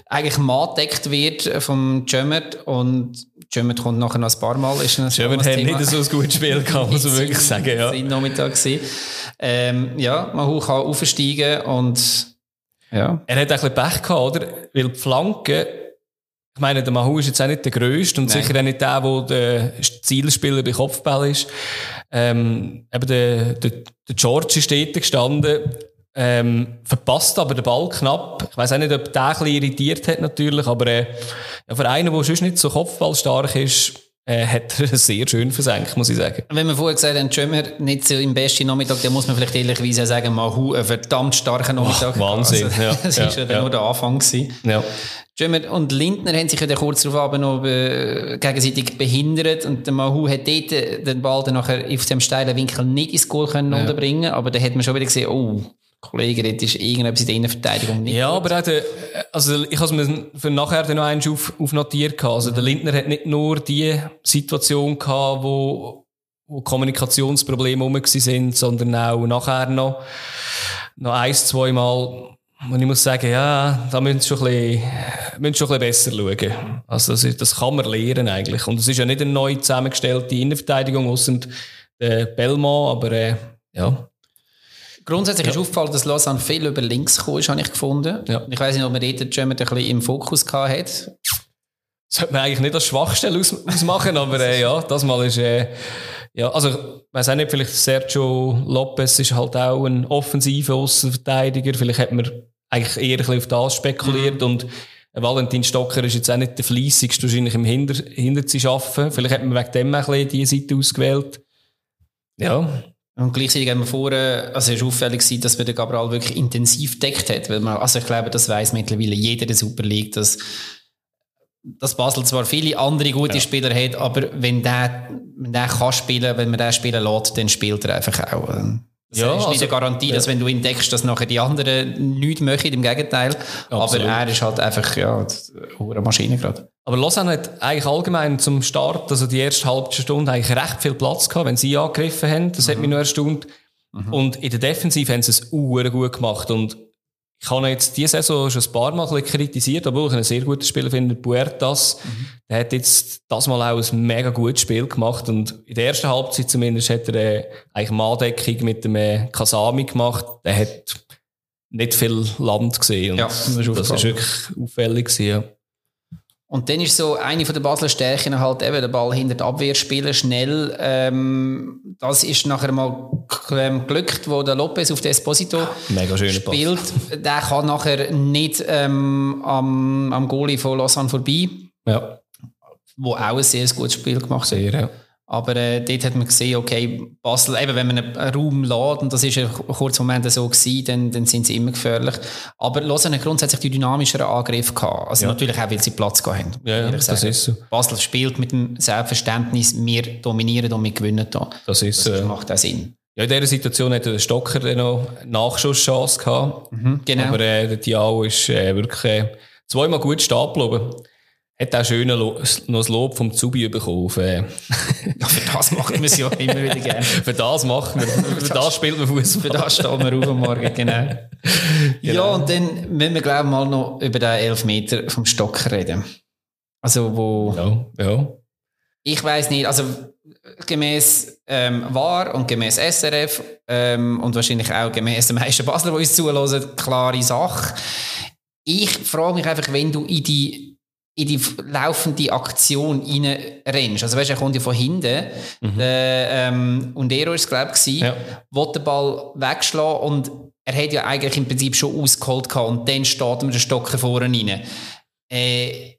eigentlich mattdeckt wird vom Jömert und Jömert kommt nachher noch ein paar Mal. Jömert hat nicht so ein gutes Spiel gehabt, muss man wirklich sagen, ja. Nachmittag ähm, ja, Mahu kann aufsteigen und ja. Er hat ein bisschen Pech gehabt, oder? Weil die Flanken ich meine, der Mahu ist jetzt auch nicht der Größte und Nein. sicher auch nicht der, der der Zielspieler bei Kopfball ist. Ähm, eben der, der, der George ist dort gestanden, ähm, verpasst aber den Ball knapp. Ich weiß auch nicht, ob der ein bisschen irritiert hat natürlich, aber äh, für einen, der sonst nicht so kopfballstark ist, äh, hat er (laughs) sehr schön versenkt, muss ich sagen. Wenn wir vorher gesagt haben, Schömer nicht so im besten Nachmittag, dann muss man vielleicht ehrlicherweise sagen, Mahu, ein verdammt starker Nachmittag. Oh, Wahnsinn, also, ja. (laughs) Das war ja, ja, nur der Anfang. Gewesen. Ja. Jömer und Lindner haben sich ja kurz darauf aber noch äh, gegenseitig behindert und der Mahu hat dort den Ball dann nachher auf dem steilen Winkel nicht ins Goal können ja. unterbringen aber da hat man schon wieder gesehen, oh, Kollege, dort ist irgendetwas in der Innenverteidigung nicht Ja, gut. aber der, also ich habe es mir für nachher dann noch eins auf, aufnotiert Also der Lindner hat nicht nur die Situation gehabt, wo, wo Kommunikationsprobleme rum sind, sondern auch nachher noch, noch eins, zwei Mal und ich muss sagen, ja, da müssen schon ein bisschen, müssen schon ein bisschen besser schauen. Also das, ist, das kann man lernen eigentlich. Und es ist ja nicht eine neu zusammengestellte Innenverteidigung, außer der Belmont, aber äh, ja. Grundsätzlich ja. ist aufgefallen, dass Lausanne viel über links gekommen ist, habe ich gefunden. Ja. Ich weiß nicht, ob man dort schon ein bisschen im Fokus gehabt hat. Das sollte man eigentlich nicht als Schwachstelle aus, ausmachen, aber äh, ja, das mal ist... Äh, ja, also, ich weiß auch nicht, vielleicht Sergio Lopez ist halt auch ein offensiver Außenverteidiger. Vielleicht hat man eigentlich eher ein bisschen auf das spekuliert. Mhm. Und Valentin Stocker ist jetzt auch nicht der fleissigste wahrscheinlich im Hinter, Hinterzi arbeiten. Vielleicht hat man wegen dem ein bisschen diese Seite ausgewählt. Ja. Und gleichzeitig haben wir vorher, also es war auffällig gewesen, dass man den Gabriel wirklich intensiv deckt hat, weil man, also ich glaube, das weiß mittlerweile jeder der Super League, dass, dass Basel zwar viele andere gute ja. Spieler hat, aber wenn der, wenn der kann spielen, wenn man den spielen lässt, dann spielt er einfach auch. Das ja, ist nicht also, eine Garantie, dass ja. wenn du entdeckst, dass nachher die anderen nichts möchten, im Gegenteil. Absolut. Aber er ist halt einfach, ja, eine Maschine gerade. Aber Lausanne hat eigentlich allgemein zum Start, also die erste halbe Stunde, eigentlich recht viel Platz gehabt, wenn sie angegriffen haben. Das mhm. hat mich nur erstaunt. Mhm. Und in der Defensive haben sie es gut gemacht. Und ich habe jetzt diese Saison schon ein paar Mal ein kritisiert, obwohl ich einen sehr guten Spieler finde, Puertas. Mhm. Der hat jetzt das Mal auch ein mega gutes Spiel gemacht und in der ersten Halbzeit zumindest hat er äh, eigentlich Mahndeckung mit dem äh, Kasami gemacht. Der hat nicht viel Land gesehen und ja, das, ist wirklich auffällig gewesen, ja. Und dann ist so eine von der Basler Stärken halt eben der Ball hinter der Abwehr spielen, schnell. Ähm, das ist nachher mal ähm, glückt, wo der Lopez auf Desposito Mega spielt. Pass. Der kann nachher nicht ähm, am, am Goalie von Lausanne vorbei. Ja. Wo auch ein sehr gutes Spiel gemacht hat. Sehr, ja. Aber äh, dort hat man gesehen, okay, Basel, eben, wenn man einen, Raum lädt, und das ist ein kurzer Moment so gewesen, dann, dann sind sie immer gefährlich. Aber Lausanne hat grundsätzlich die dynamischeren Angriffe gehabt. Also ja. natürlich auch, weil sie Platz gehabt haben. Ja, ja das sagen. ist so. Basel spielt mit dem Selbstverständnis, wir dominieren und wir gewinnen da. Das ist das macht auch Sinn. Ja, in dieser Situation hatte der Stocker dann noch Nachschusschance gehabt. Mhm, genau. Aber äh, der Diao ist äh, wirklich äh, zweimal gut stehen geblieben. Hat auch schön noch das Lob vom Zubi bekommen. Äh. ja, für das machen wir es ja immer wieder gerne. (laughs) für das machen wir. (laughs) Für das spielt man Fußball. Für das stehen wir auf am Morgen, (laughs) genau. genau. Ja, und dann müssen wir, glaube ich, mal noch über den Elfmeter vom Stock reden. Also, wo. Ja, ja. Ich weiß nicht, also gemäß ähm, VAR und gemäß SRF ähm, und wahrscheinlich auch gemäß den meisten Basler, die uns zuhören, klare Sache. Ich frage mich einfach, wenn du in die in die laufende Aktion reinrennst. Also weißt, er kommt ja von hinten. Mhm. Der, ähm, und er ist glaube ich, ja. will den Ball wegschlagen und er hat ja eigentlich im Prinzip schon ausgeholt gehabt und dann steht mit den Stocken vorne rein. Äh,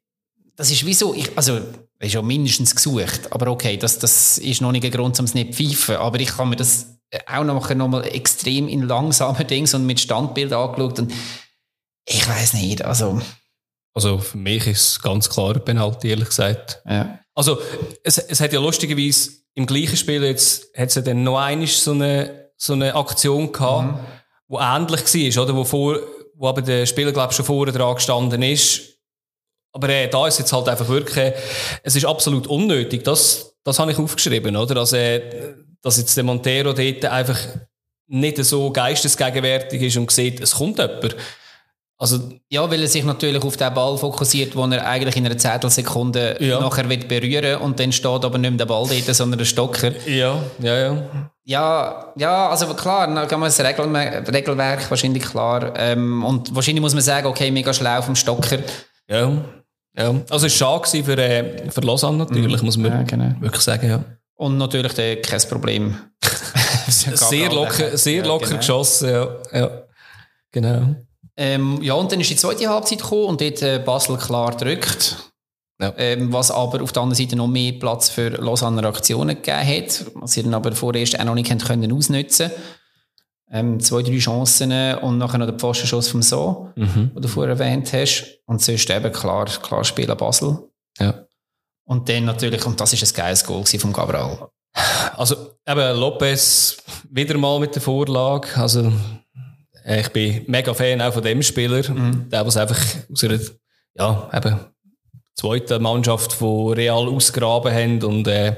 das ist wieso, ich, also, ist ja mindestens gesucht, aber okay, das, das ist noch nicht ein Grund, um es nicht zu pfeifen, aber ich kann mir das auch noch, noch mal extrem in langsamen Dings und mit Standbild angeschaut und ich weiß nicht, also... Also für mich ist es ganz klar ein Penalty, ehrlich gesagt. Ja. Also es, es hat ja lustigerweise im gleichen Spiel jetzt, hat es ja dann noch einmal so eine, so eine Aktion gehabt, mhm. wo ähnlich war, oder? Wo, vor, wo aber der Spieler, glaube ich, schon vorher dran gestanden ist. Aber äh, da ist jetzt halt einfach wirklich, es ist absolut unnötig. Das, das habe ich aufgeschrieben, oder? Also, äh, dass jetzt der Montero dort einfach nicht so geistesgegenwärtig ist und sieht, es kommt jemand. Also, ja, weil er sich natürlich auf den Ball fokussiert, wo er eigentlich in einer Zehntelsekunde ja. nachher wird berühren und dann steht aber nicht mehr der Ball dort, sondern der Stocker. Ja, ja, ja. Ja, ja, also klar, dann kann man das Regel Regelwerk wahrscheinlich klar. Ähm, und wahrscheinlich muss man sagen, okay, mega schlau vom Stocker. Ja, ja. Also es war schade für, äh, für Lausanne natürlich, mhm. muss man ja, genau. wirklich sagen, ja. Und natürlich der, kein Problem. (laughs) sehr locker, sehr locker genau. geschossen, ja. ja. Genau. Ähm, ja, und dann ist die zweite Halbzeit gekommen und dort äh, Basel klar drückt. Ja. Ähm, was aber auf der anderen Seite noch mehr Platz für Lausanne Aktionen gegeben hat, was sie dann aber vorerst auch noch nicht können ausnutzen ähm, Zwei, drei Chancen und nachher noch der Pfostenschuss vom So, mhm. den du vorher erwähnt hast. Und sonst eben klar, klar Spiel an Basel. Ja. Und dann natürlich, und das ist ein geiles Goal von Gabriel. Also eben Lopez wieder mal mit der Vorlage. Also ich bin mega Fan auch von dem Spieler, mhm. der was einfach aus einer ja, eben, zweiten Mannschaft von Real ausgraben haben und äh,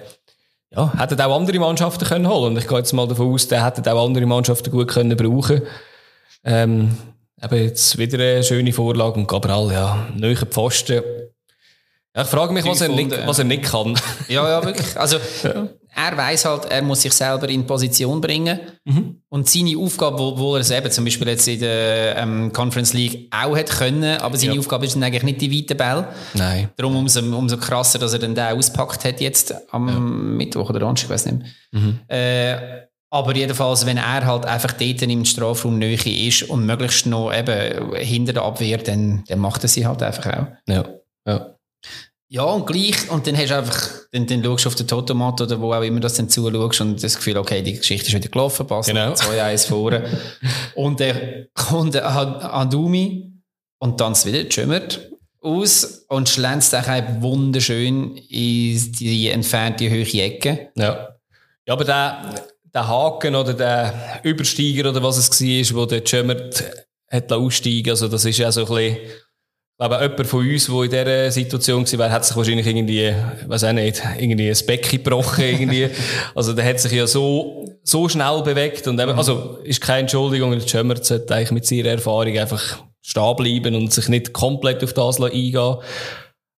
ja, hätten auch andere Mannschaften können holen. Und ich gehe jetzt mal davon aus, der hätten auch andere Mannschaften gut können brauchen. Ähm, eben jetzt wieder eine schöne Vorlage und Gabriel, ja, neue Pfosten. Ja, ich frage mich, was er, nicht, was er nicht kann. Ja, ja, wirklich. Also, ja (laughs) er weiß halt, er muss sich selber in Position bringen. Mhm. Und seine Aufgabe, wo, wo er es eben zum Beispiel jetzt in der ähm, Conference League auch hätte können, aber seine ja. Aufgabe ist dann eigentlich nicht die weite Bälle. Nein. Darum umso, umso krasser, dass er dann den auspackt hat jetzt am ja. Mittwoch oder Donnerstag, ich weiß nicht. Mhm. Äh, aber jedenfalls, wenn er halt einfach dort im Strafraum Nähe ist und möglichst noch eben hinter der Abwehr, dann, dann macht er sie halt einfach auch. Ja. ja. Ja, und gleich, und dann hast du einfach, dann, dann schaust du auf den Totomat oder wo auch immer das dann zuschaust und das Gefühl, okay, die Geschichte ist wieder gelaufen, passt genau. 2-1 vorne. (laughs) und dann kommt der Adumi und dann wieder schimmert aus und schlänzt auch wunderschön in die entfernte höhere Ecke. Ja. Ja, aber der, der Haken oder der Übersteiger oder was es war, wo der Schimmert hat aussteigen, also das ist ja so ein bisschen, aber jemand von uns, der in dieser Situation war, hat sich wahrscheinlich irgendwie, weiß auch nicht, irgendwie ein Becken gebrochen, irgendwie. (laughs) Also, der hat sich ja so, so schnell bewegt und eben, also, ist keine Entschuldigung, der Schömer sollte eigentlich mit seiner Erfahrung einfach stehen bleiben und sich nicht komplett auf das eingehen.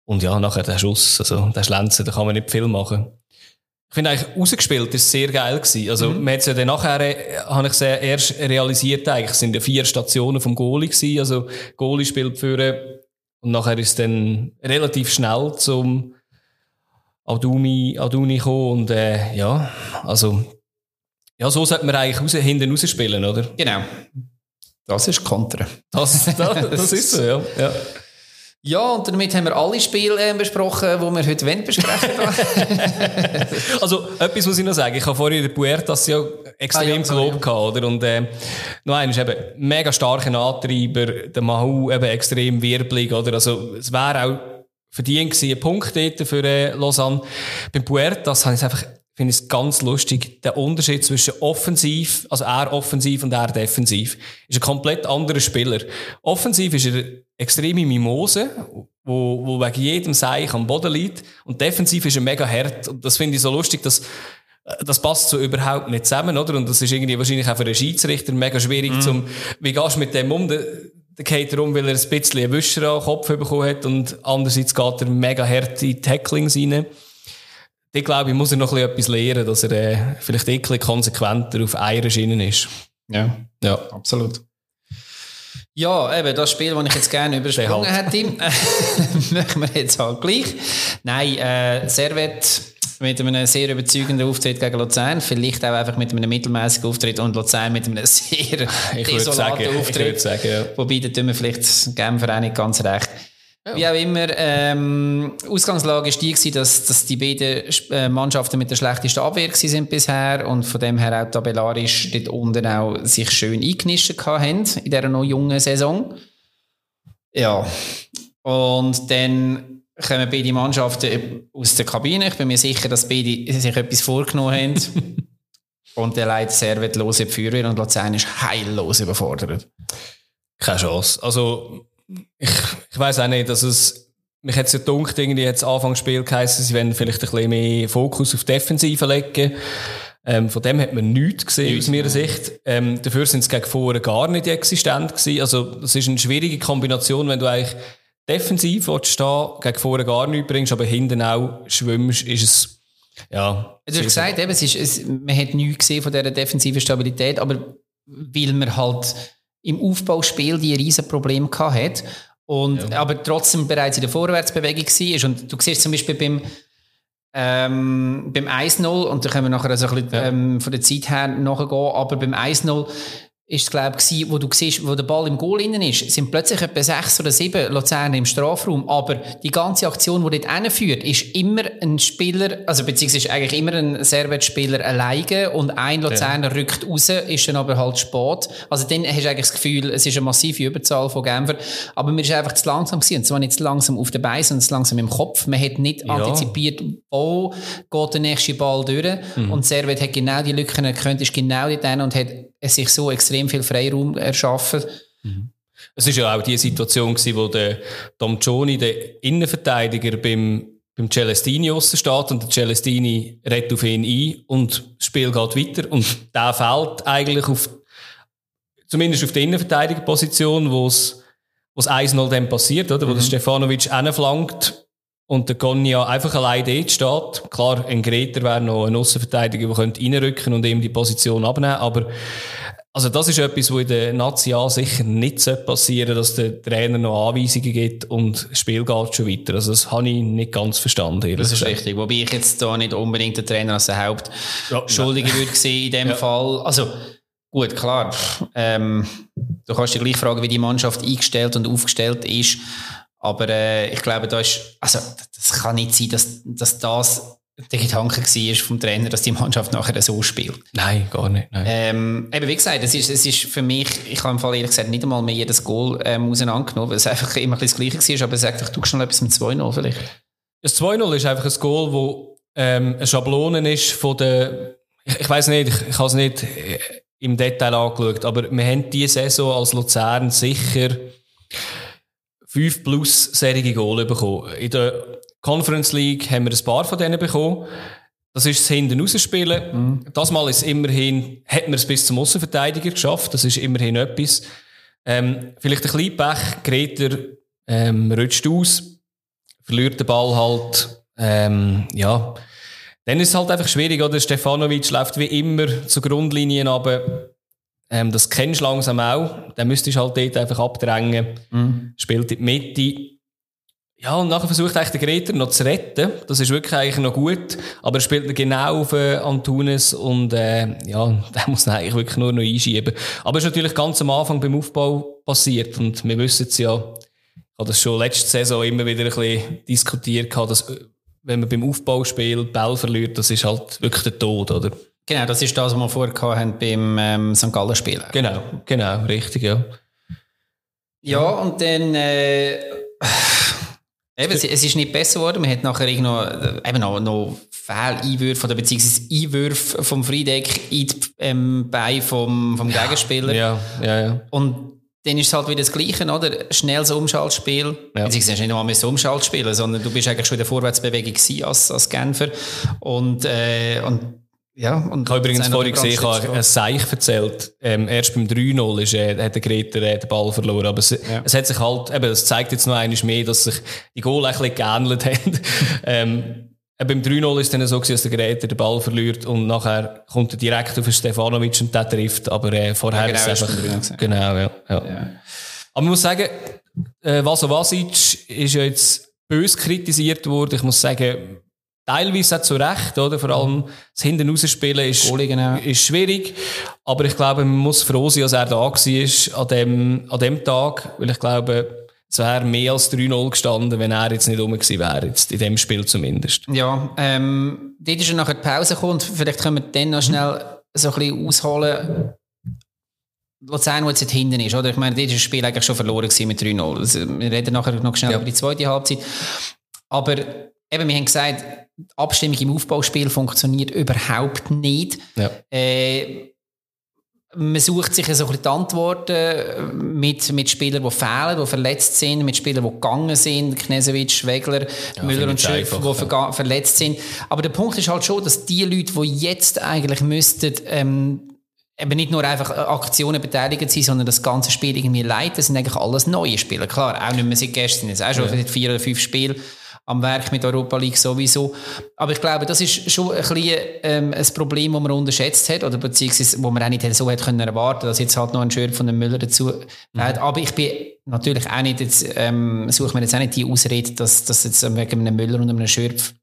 Und ja, nachher der Schuss, also, der Schlenzen, da kann man nicht viel machen. Ich finde eigentlich, rausgespielt ist sehr geil gewesen. Also, mhm. man hat es ja dann nachher, äh, habe ich sehr erst realisiert eigentlich, es sind ja vier Stationen vom Goalie gewesen. Also, Goalie spielt für und nachher ist dann relativ schnell zum Aduni, Aduni gekommen und äh, ja, also ja, so sollte man eigentlich raus, hinten rausspielen, oder? Genau. Das ist Kontra. Das, das, das ist so, ja. ja. Ja, und damit haben wir alle Spiele äh, besprochen, die wir heute besprechen (laughs) Also, etwas muss ich noch sagen. Ich habe vorhin den Puertas ja extrem ah, ja, gelobt, ja. oder? Und, äh, noch eines eben, mega starker Antreiber, der Mahu eben extrem wirbelig, oder? Also, es wäre auch verdient gewesen, ein Punkt dort für äh, Lausanne. Beim Puertas habe ich es einfach finde es ganz lustig, der Unterschied zwischen offensiv, also er offensiv und er defensiv, ist ein komplett anderer Spieler. Offensiv ist er extreme Mimose, wo, wo wegen jedem Seich am Boden liegt, und defensiv ist er mega hart. Und das finde ich so lustig, dass äh, das passt so überhaupt nicht zusammen, oder? Und das ist irgendwie wahrscheinlich auch für einen Schiedsrichter mega schwierig, mm. zum, wie gehst du mit dem um? Der, der geht darum, weil er ein bisschen einen Wischer an den Kopf bekommen hat und andererseits geht er mega hart in Tacklings rein da glaube ich, muss er noch ein etwas lernen, dass er äh, vielleicht ein bisschen konsequenter auf einer Schiene ist. Ja, ja, absolut. Ja, eben, das Spiel, das ich jetzt gerne übersprungen halt. hätte, (laughs) machen wir jetzt halt gleich. Nein, äh, Servet mit einem sehr überzeugenden Auftritt gegen Luzern, vielleicht auch einfach mit einem mittelmäßigen Auftritt und Luzern mit einem (laughs) sehr ich desolaten sagen, Auftritt. Ich sagen, ja. Wobei, da tun wir vielleicht Genfer auch nicht ganz recht. Ja. Wie auch immer, ähm, Ausgangslage war die, gewesen, dass, dass die beiden äh, Mannschaften mit der schlechtesten Abwehr sind bisher und von dem her auch tabellarisch dort unten auch sich schön eingenischt haben in dieser noch jungen Saison. Ja, und dann kommen beide Mannschaften aus der Kabine. Ich bin mir sicher, dass beide sich etwas vorgenommen haben. (laughs) und der leider Servet los in die Feuerwehr und Luzern ist heillos überfordert. Keine Chance. Also, ich, ich weiß auch nicht, dass es, mich hat es ja gedacht, irgendwie jetzt Anfangsspiel geheißen, sie werden vielleicht ein bisschen mehr Fokus auf Defensive legen. Ähm, von dem hat man nichts gesehen, aus meiner Sicht. Ähm, dafür sind sie gegen vorne gar nicht existent gewesen. Also, das ist eine schwierige Kombination, wenn du eigentlich defensiv stehen, gegen vorne gar nichts bringst, aber hinten auch schwimmst, ist es, ja. Du hast gesagt, eben, es ist, es, man hat nichts gesehen von dieser defensiven Stabilität, aber weil man halt im Aufbauspiel die riesen Probleme hat und ja. aber trotzdem bereits in der Vorwärtsbewegung war. Und du siehst zum Beispiel beim, ähm, beim 1-0, und da können wir nachher also ein bisschen ja. ähm, von der Zeit her nachgehen, aber beim 1-0 ist es, glaube ich, wo du siehst, wo der Ball im Goal innen ist, sind plötzlich etwa sechs oder sieben Luzerner im Strafraum. Aber die ganze Aktion, die dort hinführt, ist immer ein Spieler, also beziehungsweise eigentlich immer ein Servet-Spieler alleine und ein Luzerner ja. rückt raus, ist dann aber halt spät. Also dann hast du eigentlich das Gefühl, es ist eine massive Überzahl von Genfer. Aber mir ist einfach zu langsam gewesen. Und zwar nicht zu langsam auf den Beinen, sondern zu langsam im Kopf. Man hat nicht ja. antizipiert, wo geht der nächste Ball durch. Mhm. Und Servet hat genau die Lücken erkannt, ist genau dort und hat es sich so extrem viel Freiraum erschaffen. Mhm. Es ist ja auch die Situation gewesen, wo der Tom Gioni, der Innenverteidiger, beim, beim Celestini aussen steht und der Celestini redet auf ihn ein und das Spiel geht weiter und der fällt eigentlich auf, zumindest auf der Innenverteidigerposition, wo es, wo es 1-0 dann passiert, oder? Wo mhm. der Stefanovic flankt und der Gonja einfach allein dort steht. Klar, ein Greter wäre noch ein Außenverteidiger, der könnte reinrücken und ihm die Position abnehmen, aber also das ist etwas, wo in der Nazi sicher nicht passieren dass der Trainer noch Anweisungen gibt und das Spiel geht schon weiter. Also das habe ich nicht ganz verstanden. Das ist richtig. Wobei ich jetzt da nicht unbedingt den Trainer als der Hauptschuldige ja, würde sehen in dem ja. Fall. Also gut, klar. Ähm, du kannst dich gleich fragen, wie die Mannschaft eingestellt und aufgestellt ist. Aber äh, ich glaube, da ist, also das kann nicht sein, dass, dass das der Gedanke war vom Trainer, dass die Mannschaft nachher so spielt. Nein, gar nicht. Nein. Ähm, eben wie gesagt, es ist, es ist für mich, ich habe im Fall ehrlich gesagt nicht einmal mehr jedes Goal ähm, auseinandergenommen, weil es einfach immer ein das Gleiche war, aber sag doch, du schnell etwas mit 2-0 vielleicht. Das 2-0 ist einfach ein Goal, wo ähm, eine Schablone ist von der, ich, ich weiß nicht, ich, ich habe es nicht äh, im Detail angeschaut, aber wir haben diese Saison als Luzern sicher fünf plus serige Goal bekommen. In der Conference League haben wir ein paar von denen bekommen. Das ist das hinten rausspielen. Mhm. Das Mal ist immerhin, hat man es bis zum Außenverteidiger geschafft. Das ist immerhin etwas. Ähm, vielleicht ein kleiner Pech. Greter ähm, rutscht aus, verliert den Ball halt. Ähm, ja. Dann ist es halt einfach schwierig, oder? Stefanovic läuft wie immer zur Grundlinie aber ähm, das kennst du langsam auch. Dann müsstest du halt dort einfach abdrängen. Mhm. Spielt in die Mitte. Ja, und nachher versucht eigentlich der Greta noch zu retten. Das ist wirklich eigentlich noch gut. Aber er spielt genau auf äh, Antunes und äh, ja, (laughs) der muss ihn eigentlich wirklich nur noch einschieben. Aber es ist natürlich ganz am Anfang beim Aufbau passiert und wir wissen es ja, ich habe das schon letzte Saison immer wieder ein bisschen diskutiert, dass äh, wenn man beim Aufbauspiel Ball verliert, das ist halt wirklich der Tod, oder? Genau, das ist das, was wir vorher hatten beim ähm, St. Gallen Spiel. Genau, genau, richtig, ja. Ja, und dann äh, (sighs) Eben, es, es ist nicht besser geworden. Man hat nachher noch, äh, eben noch, noch Fehleinwürfe oder beziehungsweise Einwürfe vom Friedeck in die ähm, Beine vom, vom Gegenspieler. Ja, ja, ja. Und dann ist es halt wieder das Gleiche, oder? Schnelles Umschaltspiel. Ja. Beziehungsweise nicht einmal mehr Umschaltspiel, sondern du bist eigentlich schon in der Vorwärtsbewegung als, als Genfer. Und, äh, und ja, und ich habe übrigens vorhin gesehen, ich habe ein Seich erzählt. Ähm, erst beim 3-0 ist, äh, hat der Greta äh, den Ball verloren. Aber es, ja. es hat sich halt, eben, es zeigt jetzt noch einmal mehr, dass sich die Goal ein bisschen geähnelt (laughs) haben. ähm, äh, beim 3-0 ist es dann so gewesen, dass der Greta den Ball verliert und nachher kommt er direkt auf Stefanovic und der trifft. Aber äh, vorher ja, genau, ist es einfach, genau, ja, ja. ja. Aber man muss sagen, äh, Vaso Vasic ist ja jetzt bös kritisiert worden. Ich muss sagen, Teilweise auch zu Recht, oder? Vor allem das Hinten rausspielen ist, genau. ist schwierig. Aber ich glaube, man muss froh sein, dass er da war an dem, an dem Tag. Weil ich glaube, es wäre mehr als 3-0 gestanden, wenn er jetzt nicht rum gewesen wäre, jetzt in dem Spiel zumindest. Ja, ähm, dort ist ja nachher die Pause gekommen vielleicht können wir dann noch schnell so ein bisschen ausholen. Luzern, wo jetzt hinten ist, oder? Ich meine, dort ist das Spiel eigentlich schon verloren gewesen mit 3-0. Also, wir reden nachher noch schnell ja. über die zweite Halbzeit. Aber eben, wir haben gesagt, die Abstimmung im Aufbauspiel funktioniert überhaupt nicht. Ja. Äh, man sucht sich so ein bisschen die Antworten mit, mit Spielern, die fehlen, die verletzt sind, mit Spielern, die gegangen sind, Knesewitsch, Wegler, ja, Müller und Schöpf, die ja. verletzt sind. Aber der Punkt ist halt schon, dass die Leute, die jetzt eigentlich müssten, ähm, eben nicht nur einfach Aktionen beteiligt sein, sondern das ganze Spiel irgendwie leiten, sind eigentlich alles neue Spieler. Klar, auch nicht mehr seit gestern, es auch schon ja. vier oder fünf Spiele am Werk mit Europa League sowieso. Aber ich glaube, das ist schon ein, bisschen, ähm, ein Problem, das man unterschätzt hat, oder beziehungsweise, wo man auch nicht so hätte können erwarten, dass jetzt halt noch ein Shirt von dem Müller dazu mhm. hat. Aber ich bin natürlich auch nicht, jetzt, ähm, suche mir jetzt auch nicht die Ausrede, dass, dass jetzt wegen einem Müller und einem Schürpf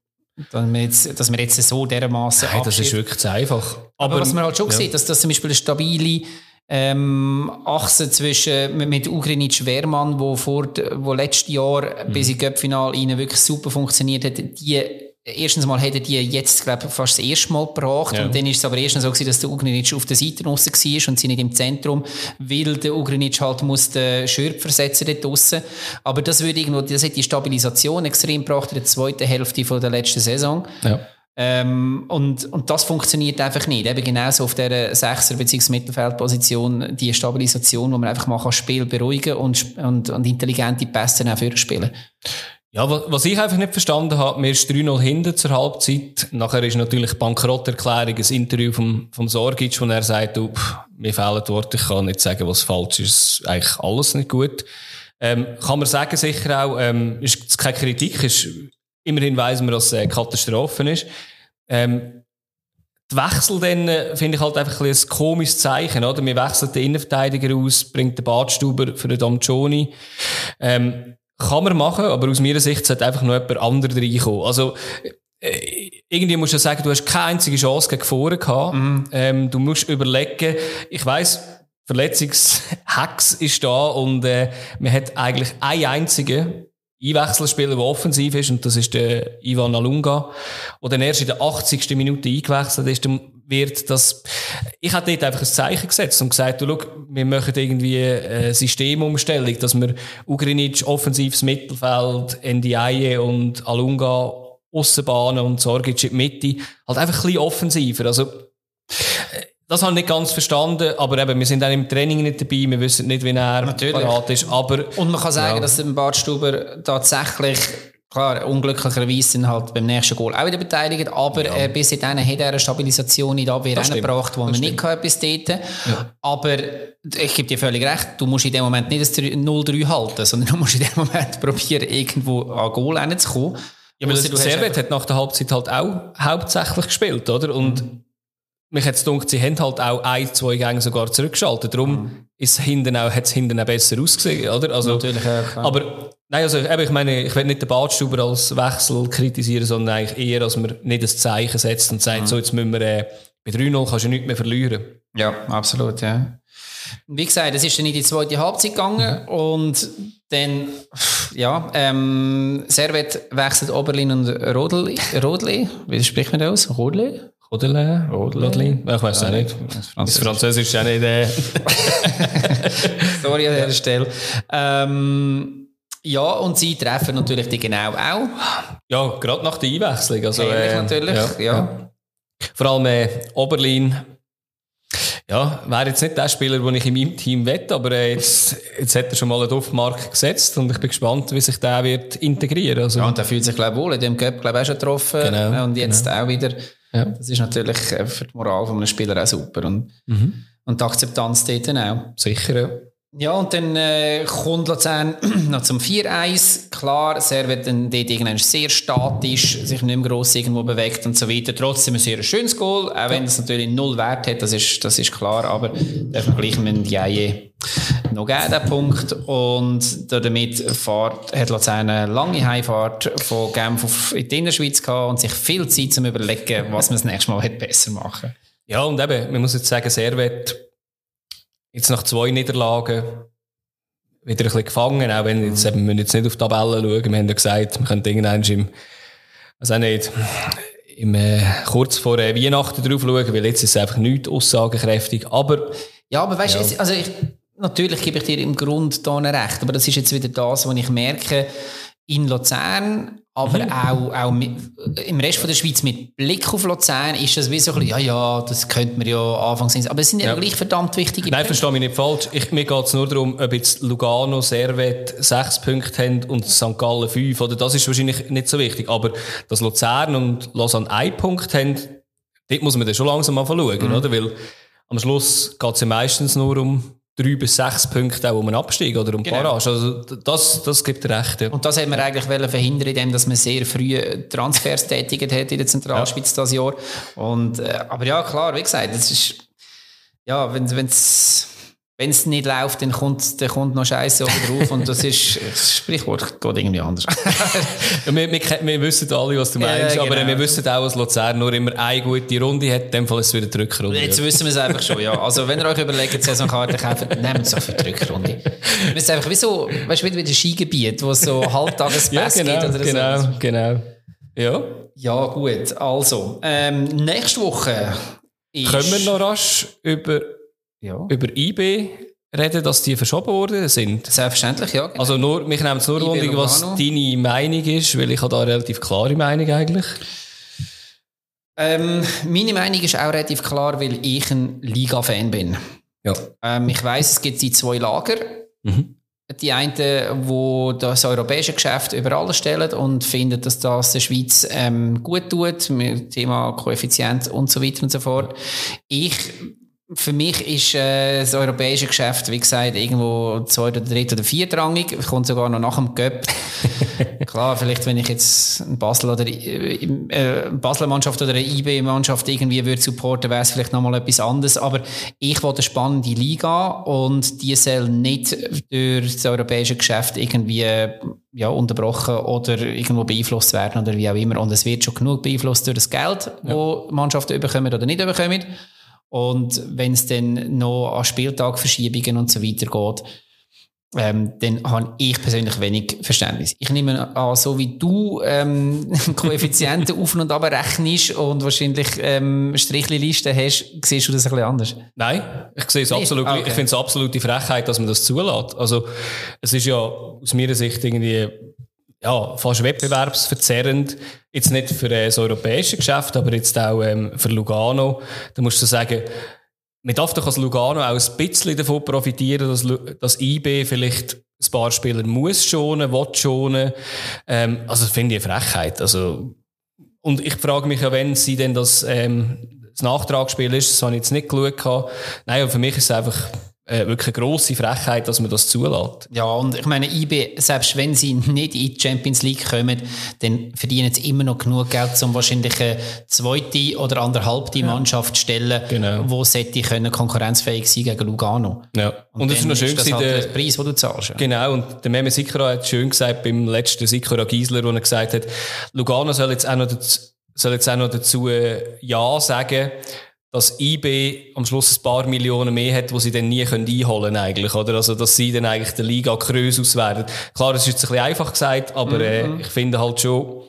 dass wir jetzt, dass wir jetzt so dermaßen Nein, das ist wirklich zu einfach. Aber, Aber was man halt schon ja. sieht, dass das zum Beispiel eine stabile ähm, Achse zwischen mit Ugrinic Wehrmann, wo vor wo letztes Jahr mhm. bis in Göppfinal ihnen wirklich super funktioniert hat, die erstens mal hätten die jetzt, glaube ich, fast das erste Mal gebracht. Ja. Und dann ist es aber erstens so gewesen, dass der Ugrinic auf der Seite draussen war und sie nicht im Zentrum, weil der Ugrinic halt muss den Schürp versetzen dort draussen. Aber das würde irgendwo, das hat die Stabilisation extrem gebracht in der zweiten Hälfte von der letzten Saison. Ja. Ähm, und, und das funktioniert einfach nicht. Eben genauso auf dieser Sechser- bzw. Mittelfeldposition die Stabilisation, wo man einfach mal das Spiel beruhigen und, und, und intelligente Pässe auch für spielen. Ja, was ich einfach nicht verstanden habe, mir ist 3-0 hinten zur Halbzeit. Nachher ist natürlich Bankrotterklärung, ein Interview vom, vom Sorgic, wo er sagt, oh, mir fehlen Worte, ich kann nicht sagen, was falsch ist, eigentlich alles nicht gut. Ähm, kann man sagen, sicher auch, ähm, ist keine Kritik, ist, immerhin weiss man, dass es äh, Katastrophe ist. Ähm, die Wechsel dann äh, finde ich halt einfach ein, ein komisches Zeichen, oder? Wir wechseln den Innenverteidiger aus, bringt den Badstuber für den Domjoni. Ähm, kann man machen, aber aus meiner Sicht sollte einfach noch jemand anderes reinkommen. Also, äh, irgendwie musst du sagen, du hast keine einzige Chance gegen vorne gehabt. Mhm. Ähm, du musst überlegen, ich weiss, Verletzungshex ist da und äh, man hat eigentlich einen einzigen Einwechselspieler, der offensiv ist, und das ist der Ivan Alunga, der dann erst in der 80. Minute eingewechselt ist, dann wird das, ich habe dort einfach ein Zeichen gesetzt und gesagt, du, schau, wir machen irgendwie eine Systemumstellung, dass wir Ugrinic offensives Mittelfeld, Ndiaye und Alunga Aussenbahnen und Sorgic in die Mitte, halt einfach ein bisschen offensiver. Also, das habe ich nicht ganz verstanden, aber eben, wir sind auch im Training nicht dabei, wir wissen nicht, wie er parat ist, aber... Und man kann sagen, ja. dass Bart Stuber tatsächlich Klar, unglücklicherweise sind halt beim nächsten Goal auch wieder beteiligt, aber ja. äh, bis dahin hat er eine Stabilisation in der Abwehr gebracht, wo man nicht kann, bis dort. Ja. Aber ich gebe dir völlig recht, du musst in dem Moment nicht das 0-3 halten, sondern du musst in dem Moment probieren, irgendwo an Goal hinzukommen. Ja, weil Servet hat nach der Halbzeit halt auch hauptsächlich gespielt, oder? Und mhm mich hat es gedacht, sie haben halt auch ein, zwei Gänge sogar zurückgeschaltet. Darum mhm. ist hinten auch, hat es hinten auch besser ausgesehen, oder? Also, Natürlich, ja, klar. Aber, nein, also, eben, ich meine, ich will nicht den Badstuber als Wechsel kritisieren, sondern eigentlich eher, dass man nicht das Zeichen setzt und sagt, mhm. so, jetzt müssen wir, äh, bei 3-0 kannst du nichts mehr verlieren. Ja, absolut, ja. Wie gesagt, es ist dann in die zweite Halbzeit gegangen mhm. und dann, ja, ähm, Servet wechselt Oberlin und Rodli, Rodli, wie spricht man das aus? Rodli? Rodele, Rodeli, ich weiß auch nicht. Das Französisch ist ja nicht. Äh. (laughs) Sorry an dieser Stelle. Ähm, ja, und sie treffen natürlich die genau auch. Ja, gerade nach der Einwechslung. Also, äh, natürlich, ja, ja. ja. Vor allem äh, Oberlin. Ja, wäre jetzt nicht der Spieler, den ich in meinem Team wette, aber äh, jetzt, jetzt hat er schon mal einen Duftmark gesetzt und ich bin gespannt, wie sich der wird integrieren. Also, ja, und der fühlt sich, glaube ich, wohl. In dem Cup, glaube ich, auch schon getroffen. Genau, und jetzt genau. auch wieder. Ja. Das ist natürlich äh, für die Moral von einem Spieler auch super. Und, mhm. und die Akzeptanz dort auch. Sicher, ja. Ja, und dann äh, kommt Luzern (clears throat) noch zum 4-1. Klar, Servet dann dort irgendwann sehr statisch, sich nicht mehr gross irgendwo bewegt und so weiter. Trotzdem ein sehr schönes Goal, auch wenn es natürlich null Wert hat, das ist, das ist klar, aber der Vergleich mit Jaye noch geben, der Punkt. Und damit fährt, hat Luzern eine lange Heimfahrt von Genf in die Innerschweiz gehabt und sich viel Zeit zum überlegen, was man das nächste Mal besser machen Ja, und eben, man muss jetzt sagen, Servet Jetzt nach zwei Niederlagen wieder ein bisschen gefangen, auch wenn jetzt, eben, wir jetzt nicht auf die Tabellen schauen. Wir haben ja gesagt, wir können irgendwann im, also auch nicht, im, äh, kurz vor äh, Weihnachten drauf schauen, weil jetzt ist es einfach nicht aussagekräftig. Aber, ja, aber weißt du, ja. also ich, natürlich gebe ich dir im Grund da recht, aber das ist jetzt wieder das, was ich merke, in Luzern, aber mhm. auch, auch mit, im Rest von der Schweiz mit Blick auf Luzern ist das wie so ein bisschen, ja, ja, das könnte man ja anfangs sehen. Aber es sind ja, ja gleich verdammt wichtige Nein, verstehe mich nicht falsch. Ich, mir geht es nur darum, ob jetzt Lugano, Servet sechs Punkte haben und St. Gallen fünf, oder das ist wahrscheinlich nicht so wichtig. Aber dass Luzern und Lausanne einen Punkt haben, dort muss man dann schon langsam mal schauen, mhm. oder? Weil am Schluss geht es ja meistens nur um drei bis sechs Punkte auch um einen Abstieg oder um genau. Barrage. Also das, das gibt recht. Ja. Und das haben wir eigentlich verhindern, indem dass man sehr früh Transfers tätigt hat in der Zentralschweiz ja. das Jahr. Und, äh, aber ja, klar, wie gesagt, das ist, ja, wenn es wenn es nicht läuft, dann kommt, dann kommt noch Scheiße oben drauf und das ist, (laughs) das Sprichwort geht irgendwie anders. ja, (laughs) wir, wir, wir, wissen alle, was du meinst, ja, genau. aber wir wissen auch, dass Luzern nur immer eine gute Runde hat, in dem Fall ist es wieder die Rückrunde. Jetzt wissen wir es einfach schon, ja. Also wenn ihr euch überlegt, Saisonkarte kaufen, nehmt es auch für die Rückrunde. Wir sind einfach wie so, weißt du, wie ein Skigebiet, wo es so Halbtagespass ja, genau, gibt oder genau, so. Genau, Ja. Ja, gut. Also, ähm, nächste Woche ist... Können wir noch rasch über ja. über IB reden, dass die verschoben worden sind? Selbstverständlich, ja. Genau. Also nur, mich nimmt es nur Wunder, was deine Meinung ist, weil ich habe da eine relativ klare Meinung eigentlich. Ähm, meine Meinung ist auch relativ klar, weil ich ein Liga-Fan bin. Ja. Ähm, ich weiß, es gibt die zwei Lager. Mhm. Die einen, die das europäische Geschäft über alles stellen und finden, dass das der Schweiz ähm, gut tut, mit dem Thema Koeffizient und so weiter und so fort. Ich für mich ist äh, das europäische Geschäft, wie gesagt, irgendwo zweit oder dritt oder viertrangig. Kommt sogar noch nach dem Cup. (laughs) Klar, vielleicht, wenn ich jetzt ein Basel oder äh, äh, eine Basler Mannschaft oder eine IB-Mannschaft irgendwie würde supporten, wäre es vielleicht nochmal etwas anderes. Aber ich wollte eine spannende Liga und die soll nicht durch das europäische Geschäft irgendwie ja, unterbrochen oder irgendwo beeinflusst werden oder wie auch immer. Und es wird schon genug beeinflusst durch das Geld, ja. wo Mannschaften überkommen oder nicht überkommen. Und wenn es dann noch an Spieltagverschiebungen und so weiter geht, ähm, dann habe ich persönlich wenig Verständnis. Ich nehme an, so wie du ähm, (laughs) Koeffizienten auf und ab rechnest und wahrscheinlich ähm, Strichlisten hast, siehst du das ein bisschen anders? Nein, ich sehe es absolut. Okay. Ich finde es absolute Frechheit, dass man das zulässt. Also es ist ja aus meiner Sicht irgendwie ja, fast wettbewerbsverzerrend. Jetzt nicht für äh, das europäische Geschäft, aber jetzt auch ähm, für Lugano. Da musst du sagen, man darf doch als Lugano auch ein bisschen davon profitieren, dass, dass IB vielleicht ein paar Spieler muss schonen, will schonen. Ähm, also finde ich eine Frechheit. Also, und ich frage mich ja, wenn sie denn das, ähm, das Nachtragsspiel ist, das habe ich jetzt nicht geschaut. Nein, für mich ist es einfach äh, wirklich eine grosse Frechheit, dass man das zulässt. Ja, und ich meine, IB, selbst wenn sie nicht in die Champions League kommen, dann verdienen sie immer noch genug Geld, um wahrscheinlich eine zweite oder anderthalbte ja. Mannschaft zu stellen, genau. wo sollte können konkurrenzfähig sein gegen Lugano. Ja. Und, und das ist noch schön ist das halt der, der Preis, den du zahlst. Genau, und der Meme Sikora hat schön gesagt beim letzten Sikora Giesler, wo er gesagt hat, Lugano soll jetzt auch noch dazu, soll jetzt auch noch dazu äh, Ja sagen, dass IB am Schluss ein paar Millionen mehr hat, wo sie dann nie können einholen eigentlich, oder? Also, dass sie dann eigentlich der Liga Krösus werden. Klar, das ist jetzt ein bisschen einfach gesagt, aber äh, mhm. äh, ich finde halt schon,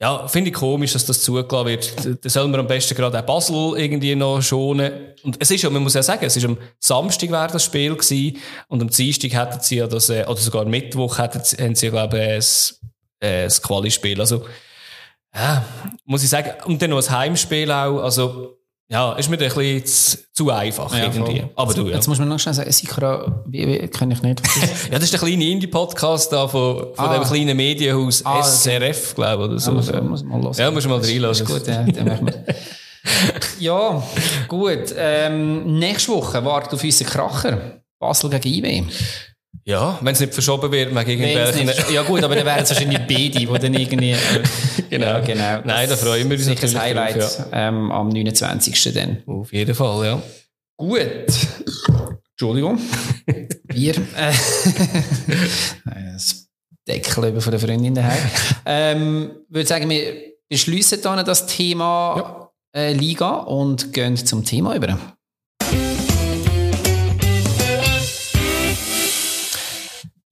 ja, finde ich komisch, dass das zugelassen wird. Da soll man am besten gerade auch Basel irgendwie noch schonen. Und es ist ja, man muss ja sagen, es ist am Samstag wäre das Spiel gewesen und am Dienstag hätten sie ja das, äh, oder sogar am Mittwoch hätten sie, haben sie, glaube ich, ein, äh, ein Quali-Spiel. Also, ja, muss ich sagen. Und dann noch ein Heimspiel auch, also, ja, ist mir ein bisschen zu, zu einfach ja, irgendwie. Voll. Aber du, ja. Jetzt muss man noch schnell sagen, Sikra, wie, wie kenne ich nicht. (laughs) ja, das ist der kleine Indie-Podcast da von, von ah. dem kleinen Medienhaus ah, SRF, glaube ich, oder so. Ja, muss, muss mal hören. Ja, muss mal reinlassen. Ist gut, ja, dann machen wir. (laughs) ja, gut. Ähm, nächste Woche wartet auf unseren Kracher. Basel gegen IB. Ja, wenn es nicht verschoben wird, mag irgendwelchen. Ja gut, aber dann wären es wahrscheinlich beide, die dann irgendwie... (laughs) genau. Ja, genau. Nein, da freuen wir uns sicher ein Highlight drauf, ja. ähm, am 29. dann. Auf jeden Fall, ja. Gut. Entschuldigung. (laughs) Wir... Äh, (laughs) das Deckel über von der Freundin daheim. ähm, würde sagen, wir beschließen dann das Thema ja. äh, Liga und gehen zum Thema über.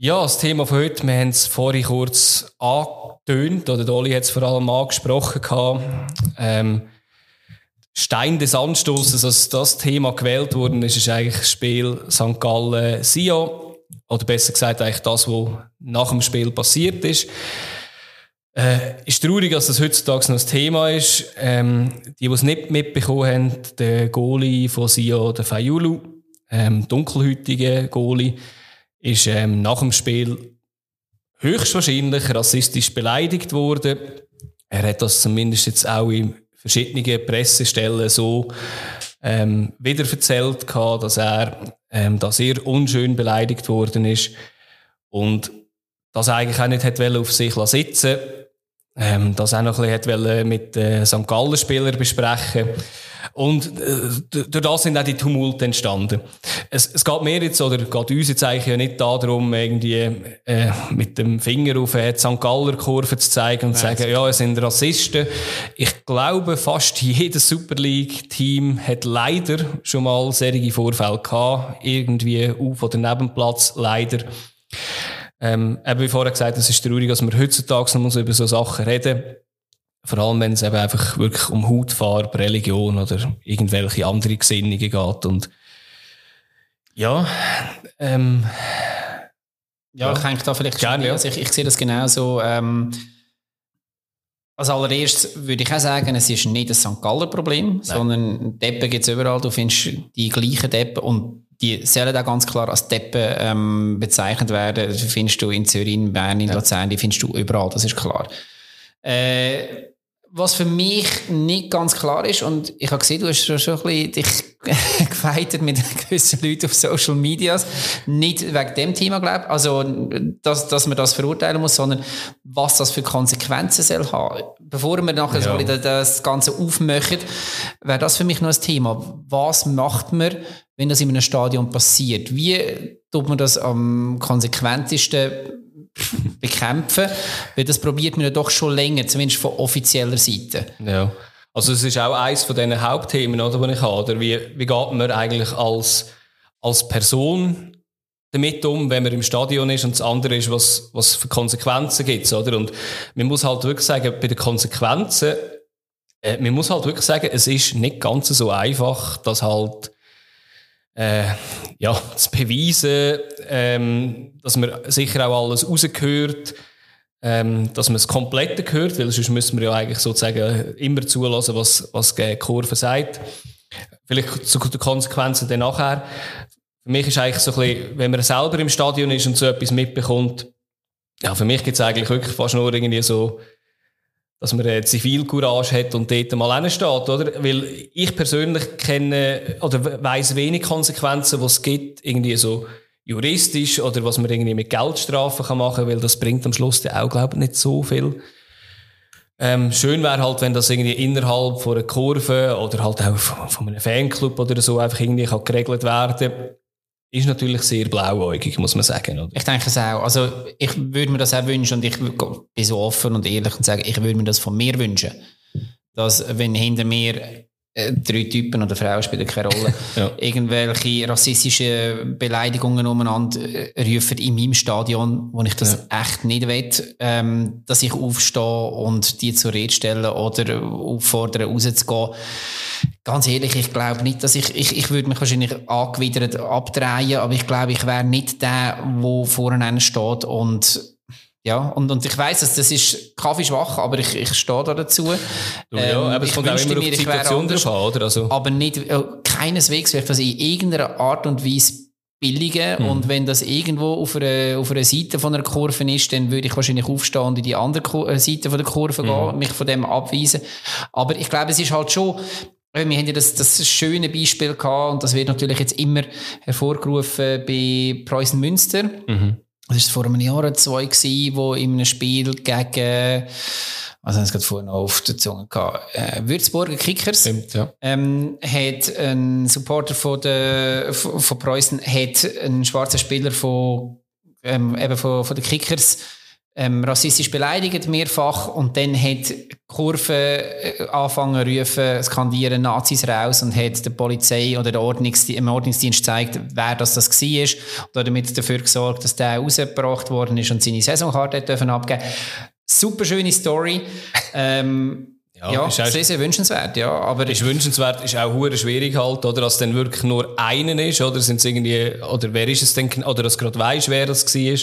Ja, das Thema von heute, wir haben es vorhin kurz angetönt, oder Dolly hat es vor allem angesprochen. Ähm, Stein des Anstoßes, als das Thema gewählt worden ist, ist eigentlich das Spiel St. Gallen-Sion. Oder besser gesagt, eigentlich das, was nach dem Spiel passiert ist. Äh, ist traurig, dass das heutzutage noch ein Thema ist. Ähm, die, die es nicht mitbekommen haben, der Goalie von Sion, der Fayulu, ähm, dunkelhäutige Goalie, ist ähm, nach dem Spiel höchstwahrscheinlich rassistisch beleidigt worden. Er hat das zumindest jetzt auch in verschiedenen Pressestellen so ähm, wieder erzählt, dass er ähm, da sehr unschön beleidigt worden ist und das eigentlich auch nicht hat auf sich sitzen ähm, das auch noch ein bisschen mit äh, St. Gallen Spielern besprechen und äh, durch das sind auch die Tumulte entstanden. Es, es geht mir jetzt, oder geht uns jetzt eigentlich ja nicht darum, irgendwie äh, mit dem Finger auf die St. Galler Kurve zu zeigen und zu sagen, ja, es sind Rassisten. Ich glaube, fast jedes Super League-Team hat leider schon mal solche Vorfälle gehabt. Irgendwie auf- oder Nebenplatz, leider. Ähm, eben wie vorher gesagt, es ist traurig, dass wir heutzutage noch über so Sachen reden. Vor allem, wenn es eben einfach wirklich um Hautfarbe, Religion oder irgendwelche andere Gesinnungen geht. Und ja, ähm, ja, ich denke da vielleicht Gerne, ja. also ich, ich sehe das genauso. Ähm, als allererstes würde ich auch sagen, es ist nicht ein St. Galler Problem, sondern Deppen gibt es überall. Du findest die gleichen Deppen und die sollen auch ganz klar als Deppen ähm, bezeichnet werden. Das findest du in Zürich, in Bern, in ja. Luzern, die findest du überall, das ist klar. Äh, was für mich nicht ganz klar ist, und ich habe gesehen, du hast schon, schon ein bisschen dich (laughs) gefeitet mit (laughs) gewissen Leuten auf Social Medias, nicht wegen dem Thema, glaube ich, also, dass, dass man das verurteilen muss, sondern was das für Konsequenzen soll haben. Bevor wir nachher ja. so das Ganze aufmachen, wäre das für mich noch ein Thema. Was macht man, wenn das in einem Stadion passiert? Wie tut man das am konsequentesten (laughs) bekämpfen, weil das probiert man ja doch schon länger, zumindest von offizieller Seite. Ja. Also es ist auch eines von diesen Hauptthemen, oder, die ich habe. Oder wie, wie geht man eigentlich als, als Person damit um, wenn man im Stadion ist und das andere ist, was, was für Konsequenzen gibt es, oder? Und man muss halt wirklich sagen, bei den Konsequenzen, äh, man muss halt wirklich sagen, es ist nicht ganz so einfach, dass halt äh, ja, zu beweisen, ähm, dass man sicher auch alles rausgehört, ähm, dass man das Komplette gehört, weil sonst müssen wir ja eigentlich sozusagen immer zulassen, was, was die Kurve sagt. Vielleicht zu den Konsequenzen dann nachher. Für mich ist eigentlich so ein bisschen, wenn man selber im Stadion ist und so etwas mitbekommt, ja, für mich gibt es eigentlich wirklich fast nur irgendwie so dass man eine Zivilcourage hat und dort mal steht, oder? Weil ich persönlich kenne oder weiß wenig Konsequenzen, was es gibt, irgendwie so juristisch oder was man irgendwie mit Geldstrafen kann machen, weil das bringt am Schluss auch, glaube ich, nicht so viel. Ähm, schön wäre halt, wenn das irgendwie innerhalb von einer Kurve oder halt auch von einem Fanclub oder so einfach irgendwie kann geregelt werden ist natürlich sehr blauäugig, muss man sagen. Oder? Ich denke es auch. Also, ich würde mir das auch wünschen und ich bin so offen und ehrlich und sage, ich würde mir das von mir wünschen. Dass, wenn hinter mir drei Typen oder Frauen spielen keine Rolle, (laughs) ja. irgendwelche rassistische Beleidigungen umeinander äh, rufen in meinem Stadion, wo ich das ja. echt nicht will, ähm, dass ich aufstehe und die zur Rede stelle oder auffordere, rauszugehen ganz ehrlich, ich glaube nicht, dass ich, ich, ich würde mich wahrscheinlich angewidert abdrehen, aber ich glaube, ich wäre nicht der, der vorne steht und ja, und, und ich weiss, dass das ist kaffeeschwach, aber ich, ich stehe da dazu. Ja, ähm, aber es kommt auch immer auf die Situation drauf an, oder? Also. Aber nicht, äh, keineswegs wird das in irgendeiner Art und Weise billigen. Hm. Und wenn das irgendwo auf einer, auf einer Seite von einer Kurve ist, dann würde ich wahrscheinlich aufstehen und in die andere äh, Seite von der Kurve hm. gehen, mich von dem abweisen. Aber ich glaube, es ist halt schon, wir haben ja das, das schöne Beispiel gehabt und das wird natürlich jetzt immer hervorgerufen bei Preußen Münster. Mhm. Das war vor einem Jahr oder zwei gewesen, wo in einem Spiel gegen, was haben Sie gerade vorhin auf der Zunge gehabt, äh, Würzburger Kickers, Stimmt, ja. ähm, hat ein Supporter von, der, von, von Preußen, hat einen schwarzen Spieler von, ähm, eben von, von den Kickers ähm, rassistisch beleidigt, mehrfach, und dann hat die Kurve äh, angefangen rufen, skandieren Nazis raus und hat der Polizei oder der Ordnungsdienst, im Ordnungsdienst gezeigt, wer das, das war und damit dafür gesorgt, dass der rausgebracht worden ist und seine Saisonkarte dürfen abgeben. Super schöne Story. ähm, (laughs) ja, ja ist sehr, sehr wünschenswert, ja. Aber ist wünschenswert, ist auch hure schwierig halt, oder? Dass dann wirklich nur einen ist, oder? Sind irgendwie, oder wer ist es denn, oder dass gerade weisst, wer das war.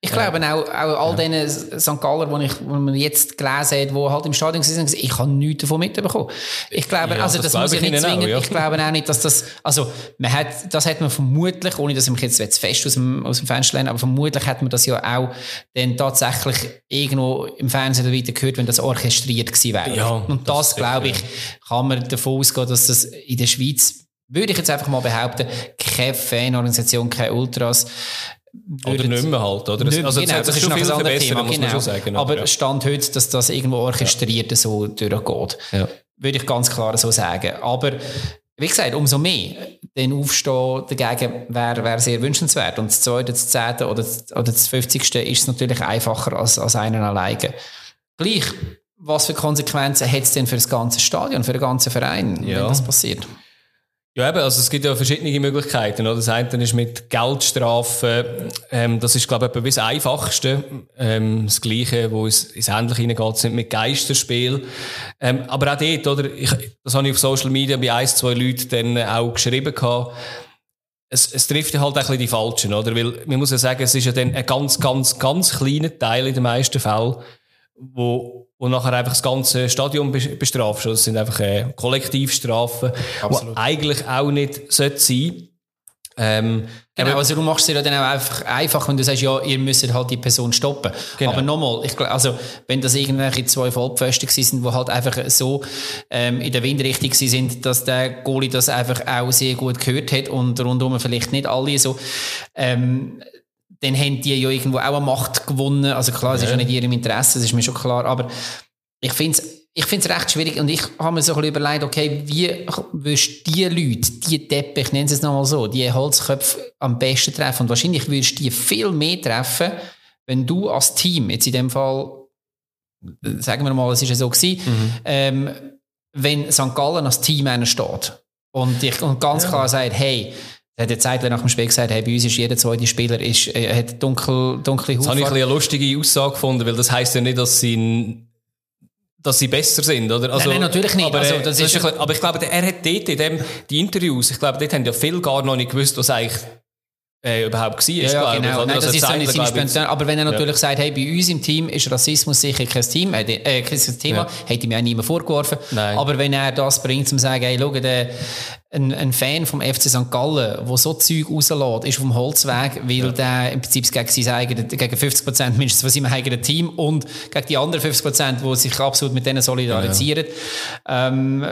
Ich glaube auch, auch all ja. diesen St. Galler, die ich, wo man jetzt gelesen hat, die halt im Stadion sind, ich habe nichts davon mitbekommen. Ich glaube, ja, also das, das muss ich nicht zwingen. Auch, ja. Ich glaube auch nicht, dass das, also, man hat, das hat man vermutlich, ohne dass ich mich jetzt fest aus dem, aus dem Fenster lehne, aber vermutlich hat man das ja auch dann tatsächlich irgendwo im Fernsehen weiter gehört, wenn das orchestriert gewesen wäre. Ja, Und das, das glaube ich, kann man davon ausgehen, dass das in der Schweiz würde ich jetzt einfach mal behaupten, keine Fanorganisation, keine Ultras, oder nicht mehr halt, oder? Nicht, also, genau, das, ist schon viel verbessert, Thema, muss genau. man schon sagen. Aber, aber Stand heute, dass das irgendwo orchestriert ja. so durchgeht, ja. würde ich ganz klar so sagen. Aber wie gesagt, umso mehr den Aufstehen dagegen wäre wär sehr wünschenswert. Und das zweite, das zehnte oder, oder das fünfzigste ist es natürlich einfacher als, als einen alleine. Gleich, was für Konsequenzen hat es denn für das ganze Stadion, für den ganzen Verein, ja. wenn das passiert? Ja, eben, also es gibt ja verschiedene Möglichkeiten. Oder? Das eine ist mit Geldstrafen. Ähm, das ist, glaube ich, das Einfachste. Ähm, das Gleiche, wo es ins Ähnliche hineingeht, sind mit Geisterspiel. Ähm, aber auch dort, oder? Ich, das habe ich auf Social Media bei ein, zwei Leuten dann auch geschrieben gehabt. Es, es trifft halt ein bisschen die Falschen, oder? Weil, man muss ja sagen, es ist ja dann ein ganz, ganz, ganz kleiner Teil in den meisten Fällen, wo und nachher einfach das ganze Stadion bestrafst. Das sind einfach äh, Kollektivstrafen, die eigentlich auch nicht sein sollten. Ähm, genau, also du machst es ja dann auch einfach einfach, wenn du sagst, ja, ihr müsst halt die Person stoppen. Genau. Aber nochmal, ich also, wenn das irgendwelche zwei Vollpfosten sind, die halt einfach so ähm, in der Windrichtung sind, dass der Goalie das einfach auch sehr gut gehört hat und rundum vielleicht nicht alle so, ähm, dann haben die ja irgendwo auch eine Macht gewonnen. Also klar, es ja. ist ja nicht ihrem Interesse, das ist mir schon klar, aber ich finde es ich finde es recht schwierig und ich habe mir so ein bisschen überlegt, okay, wie würdest du die Leute, die Deppe, ich nenne es nochmal so, die Holzköpfe am besten treffen und wahrscheinlich würdest du die viel mehr treffen, wenn du als Team, jetzt in dem Fall, sagen wir mal, es ist ja so gewesen, mhm. ähm, wenn St. Gallen als Team einer steht und, ich, und ganz ja. klar sagt, hey, er hat ja Zeit nach dem Spiel gesagt, hey, bei uns ist jeder zweite Spieler ist, äh, hat dunkel, dunkle Hautfarbe. Das habe ich eine lustige Aussage gefunden, weil das heisst ja nicht, dass sie dass sie besser sind, oder? Also, nein, nein, natürlich nicht. Aber, also, das das ist, ist aber ich glaube, er hat dort in dem, die Interviews, ich glaube, dort haben ja viele gar noch nicht gewusst, was eigentlich äh, überhaupt war. Ja, ja genau. Nein, das, das ist so nicht spontan. Aber wenn er natürlich ja. sagt, hey, bei uns im Team ist Rassismus sicher kein, Team, äh, äh, kein Thema, ja. hätte ihm ja niemand vorgeworfen. Nein. Aber wenn er das bringt, um zu sagen, hey, schau, der, ein, ein Fan vom FC St. Gallen, der so Zeug rauslässt, ist vom Holzweg, weil ja. der im Prinzip gegen, sein gegen 50 Prozent mindestens von seinem eigenen Team und gegen die anderen 50 Prozent, die sich absolut mit denen solidarisieren, ja. ähm,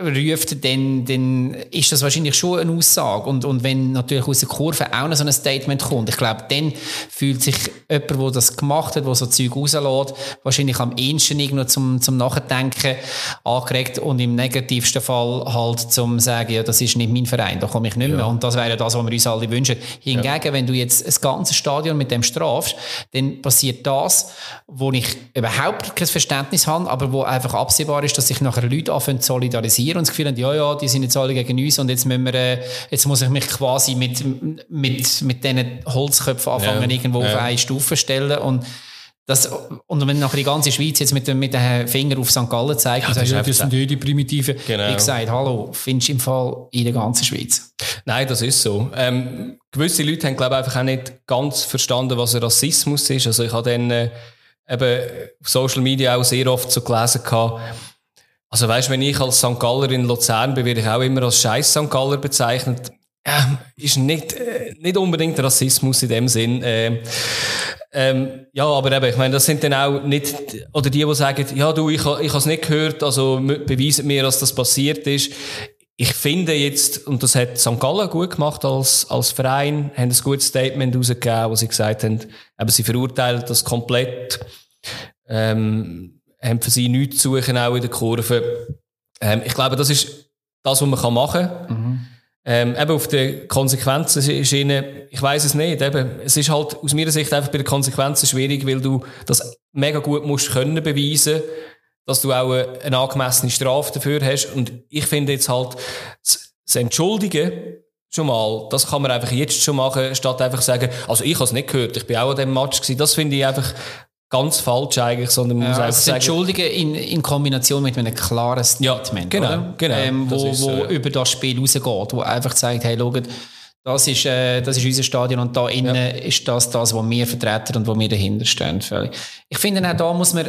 ruft, dann, dann ist das wahrscheinlich schon eine Aussage. Und, und wenn natürlich aus der Kurve auch noch so ein Statement kommt, ich glaube, dann fühlt sich jemand, der das gemacht hat, der so Zeug rauslässt, wahrscheinlich am ehesten irgendwo zum, zum Nachdenken angeregt und im negativsten Fall halt zum sagen, ja, das ist nicht mein Verein, da komme ich nicht mehr. Ja. Und das wäre das, was wir uns alle wünschen. Hingegen, ja. wenn du jetzt ein ganzes Stadion mit dem strafst, dann passiert das, wo ich überhaupt kein Verständnis habe, aber wo einfach absehbar ist, dass sich nachher Leute anfangen zu solidarisieren wir und das Gefühl haben, ja, ja, die sind jetzt alle gegen uns und jetzt müssen wir, äh, jetzt muss ich mich quasi mit, mit, mit diesen Holzköpfen anfangen, ja. irgendwo ja. auf eine Stufe stellen und das, und wenn nachher die ganze Schweiz jetzt mit, mit den Finger auf St. Gallen zeigt ja, sagt, ja, das sind die Primitiven. Genau. Ich gesagt, hallo, findest du im Fall in der ganzen Schweiz? Nein, das ist so. Ähm, gewisse Leute haben, glaube ich, einfach auch nicht ganz verstanden, was Rassismus ist. Also ich habe dann äh, eben auf Social Media auch sehr oft so gelesen gehabt, also weißt, wenn ich als St. Galler in Luzern bin, werde ich auch immer als Scheiß St. Galler bezeichnet. Ja, ist nicht, äh, nicht unbedingt Rassismus in dem Sinn. Äh, ähm, ja, aber eben, ich meine, das sind dann auch nicht, oder die, die sagen, ja du, ich, ich habe es nicht gehört, also beweisen mir, dass das passiert ist. Ich finde jetzt, und das hat St. Gallen gut gemacht als, als Verein, haben ein gutes Statement rausgegeben, wo sie gesagt haben, eben, sie verurteilen das komplett. Ähm, haben für sie nichts zu suchen, auch in der Kurve. Ähm, ich glaube, das ist das, was man machen kann. Mhm. Ähm, eben auf der Konsequenzen-Schiene, ich weiß es nicht. Eben, es ist halt aus meiner Sicht einfach bei den Konsequenzen schwierig, weil du das mega gut musst können beweisen, dass du auch eine, eine angemessene Strafe dafür hast. Und ich finde jetzt halt, das Entschuldigen schon mal, das kann man einfach jetzt schon machen, statt einfach sagen, also ich habe es nicht gehört, ich bin auch an dem Match gewesen. Das finde ich einfach ganz falsch eigentlich, sondern man ja, muss einfach also sagen, Entschuldigen in, in Kombination mit einem klaren Statement, genau, oder? genau, Ähm, das wo, so, ja. über das Spiel rausgeht, wo einfach sagt, hey, schaut, das ist, äh, das ist unser Stadion und da innen ist das das, was wir vertreten und wo wir dahinter stehen. Völlig. Ich finde auch da muss man,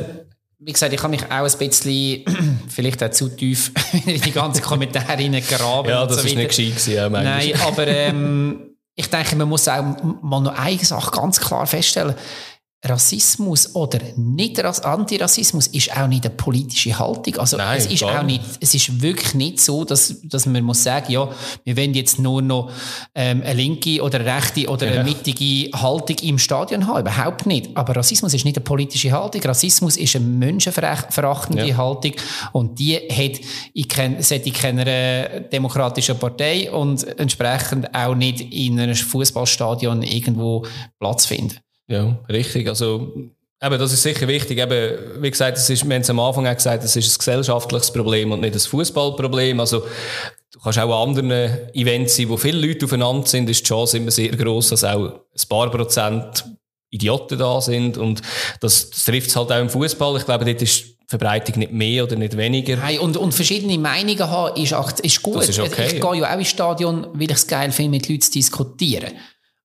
wie gesagt, ich habe mich auch ein bisschen, (clears throat) vielleicht auch zu tief (laughs) in die ganzen Kommentare reingraben. ja, das so ist weiter. nicht gescheit gewesen, ja, manchmal. Nein, aber ähm, ich denke, man muss auch mal noch eine Sache ganz klar feststellen. Rassismus oder nicht Rass- Antirassismus ist auch nicht eine politische Haltung. Also Nein, es ist auch nicht, es ist wirklich nicht so, dass, dass man muss sagen, ja, wir wollen jetzt nur noch ähm, eine linke oder eine rechte oder eine mittige Haltung im Stadion haben. Überhaupt nicht. Aber Rassismus ist nicht eine politische Haltung. Rassismus ist eine menschenverachtende Ja. Haltung und die hat in, kein, in keiner demokratischen Partei und entsprechend auch nicht in einem Fußballstadion irgendwo Platz finden. Ja, richtig. Also, eben, das ist sicher wichtig. Eben, wie gesagt, es ist, wir haben es am Anfang auch gesagt, es ist ein gesellschaftliches Problem und nicht ein Fußballproblem. Also, du kannst auch an anderen Events sein, wo viele Leute aufeinander sind, ist die Chance immer sehr groß, dass auch ein paar Prozent Idioten da sind. Und das, das trifft es halt auch im Fußball. Ich glaube, dort ist die Verbreitung nicht mehr oder nicht weniger. Hey, und, und verschiedene Meinungen haben ist, auch- ist gut. Ist okay, ich ja. gehe ja auch ins Stadion, weil ich es geil finde, mit Leuten zu diskutieren.